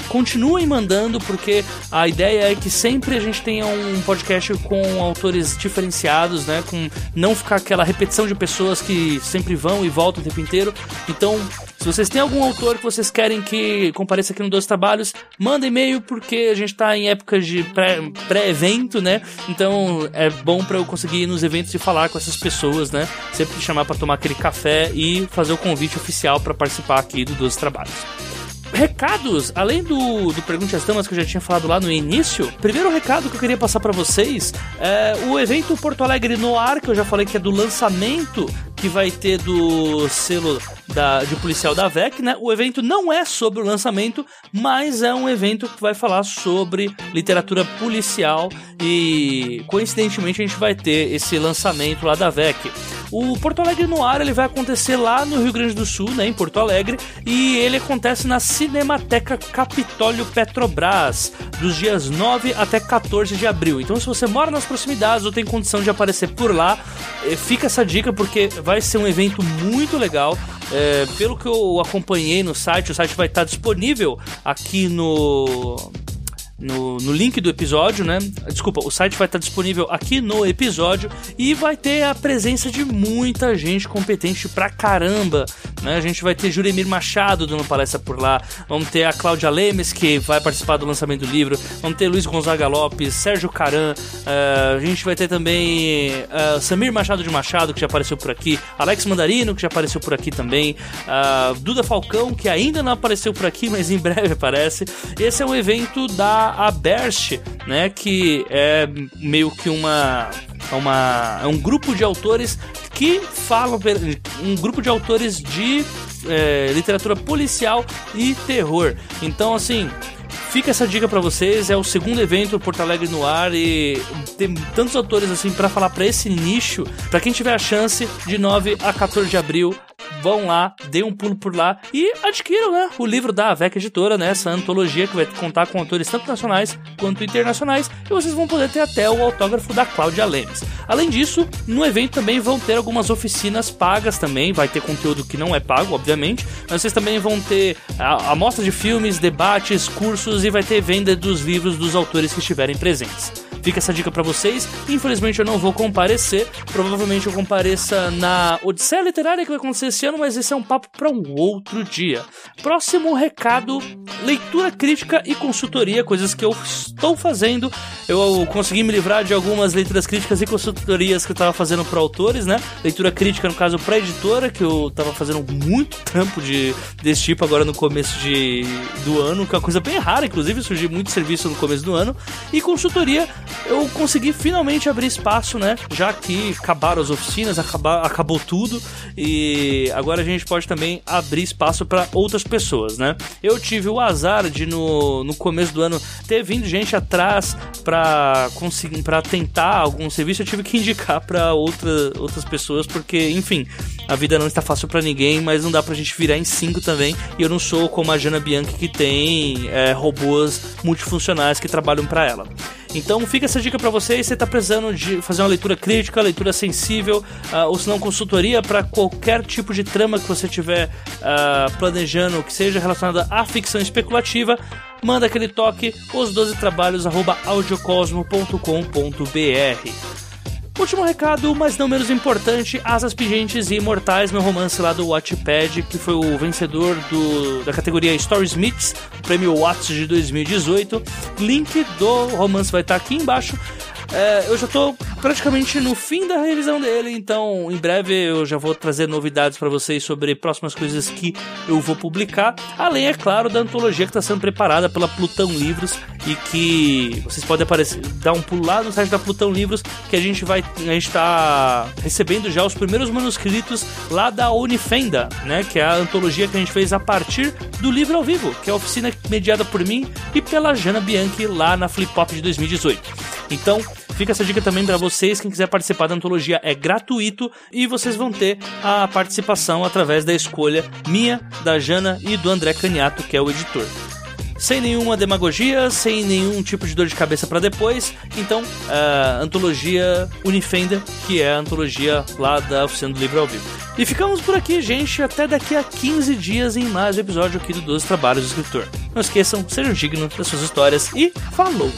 Continuem mandando, porque a ideia é que sempre a gente tenha um podcast com autores diferenciados, né? Com não ficar aquela repetição de pessoas que sempre vão e voltam o tempo inteiro. Então, se vocês têm algum autor que vocês querem que compareça aqui no Dois Trabalhos, manda e-mail, porque a gente tá em épocas de pré-evento, né? Então é bom para eu conseguir ir nos eventos e falar com essas pessoas, né? Sempre chamar para tomar aquele café e fazer o convite oficial para participar aqui do Dois Trabalhos. Recados, além do, do Pergunte às Damas que eu já tinha falado lá no início, primeiro recado que eu queria passar para vocês é o evento Porto Alegre no Ar, que eu já falei que é do lançamento que vai ter do selo da, de policial da VEC, né? O evento não é sobre o lançamento, mas é um evento que vai falar sobre literatura policial e coincidentemente a gente vai ter esse lançamento lá da VEC. O Porto Alegre no ar ele vai acontecer lá no Rio Grande do Sul, né, em Porto Alegre, e ele acontece na Cinemateca Capitólio Petrobras, dos dias 9 até 14 de abril. Então, se você mora nas proximidades ou tem condição de aparecer por lá, eh, fica essa dica porque vai ser um evento muito legal. É, pelo que eu acompanhei no site, o site vai estar disponível aqui no no, no link do episódio, né? Desculpa, o site vai estar disponível aqui no episódio e vai ter a presença de muita gente competente pra caramba, né? A gente vai ter Juremir Machado dando palestra por lá, vamos ter a Cláudia Lemes que vai participar do lançamento do livro, vamos ter Luiz Gonzaga Lopes, Sérgio Caran, uh, a gente vai ter também uh, Samir Machado de Machado que já apareceu por aqui, Alex Mandarino que já apareceu por aqui também, uh, Duda Falcão que ainda não apareceu por aqui, mas em breve aparece. Esse é um evento da a Berst, né, que é meio que uma uma é um grupo de autores que falam um grupo de autores de é, literatura policial e terror. Então assim, Fica essa dica para vocês, é o segundo evento Porto Alegre no ar e tem tantos autores assim para falar para esse nicho. Para quem tiver a chance, de 9 a 14 de abril, vão lá, dê um pulo por lá e adquiram, né, o livro da VEC Editora, né, essa antologia que vai contar com autores tanto nacionais quanto internacionais e vocês vão poder ter até o autógrafo da Cláudia Lemes. Além disso, no evento também vão ter algumas oficinas pagas também, vai ter conteúdo que não é pago, obviamente, mas vocês também vão ter amostra de filmes, debates, cursos e vai ter venda dos livros dos autores que estiverem presentes. Fica essa dica para vocês. Infelizmente eu não vou comparecer. Provavelmente eu compareça na Odisseia Literária que vai acontecer esse ano, mas esse é um papo para um outro dia. Próximo recado: leitura crítica e consultoria, coisas que eu estou fazendo. Eu consegui me livrar de algumas leituras críticas e consultorias que eu estava fazendo para autores, né? Leitura crítica, no caso, para editora, que eu estava fazendo muito tempo de, desse tipo agora no começo de, do ano, que é uma coisa bem rara, inclusive, surgiu muito serviço no começo do ano. E consultoria, eu consegui finalmente abrir espaço, né? Já que acabaram as oficinas, acabou tudo e agora a gente pode também abrir espaço para outras pessoas, né? Eu tive o azar de no, no começo do ano ter vindo gente atrás para conseguir para tentar algum serviço, eu tive que indicar para outra, outras pessoas porque, enfim, a vida não está fácil para ninguém, mas não dá pra gente virar em cinco também. E eu não sou como a Jana Bianchi que tem é, robôs multifuncionais que trabalham para ela. Então fica essa dica para vocês. Você está precisando de fazer uma leitura crítica, leitura sensível, uh, ou se não consultoria para qualquer tipo de trama que você estiver uh, planejando, que seja relacionada à ficção especulativa, manda aquele toque os 12 trabalhos audiocosmo.com.br. Último recado, mas não menos importante, Asas Pingentes e Imortais, meu romance lá do Watchpad, que foi o vencedor do, da categoria Stories Mix, prêmio Watts de 2018. Link do romance vai estar aqui embaixo. É, eu já tô praticamente no fim da revisão dele, então em breve eu já vou trazer novidades para vocês sobre próximas coisas que eu vou publicar. Além, é claro, da antologia que está sendo preparada pela Plutão Livros e que vocês podem aparecer, dar um pulo lá no site da Plutão Livros, que a gente vai, a gente tá recebendo já os primeiros manuscritos lá da Unifenda, né, que é a antologia que a gente fez a partir do livro ao vivo, que é a oficina mediada por mim e pela Jana Bianchi lá na Flip Pop de 2018. Então, fica essa dica também para vocês. Quem quiser participar da antologia é gratuito e vocês vão ter a participação através da escolha minha, da Jana e do André Caniato, que é o editor. sem nenhuma demagogia, sem nenhum tipo de dor de cabeça para depois. Então, a antologia Unifender, que é a antologia lá da Oficina do Livro ao Vivo. E ficamos por aqui, gente, até daqui a 15 dias em mais um episódio aqui do 12 Trabalhos do Escritor. Não esqueçam, sejam dignos das suas histórias e falou!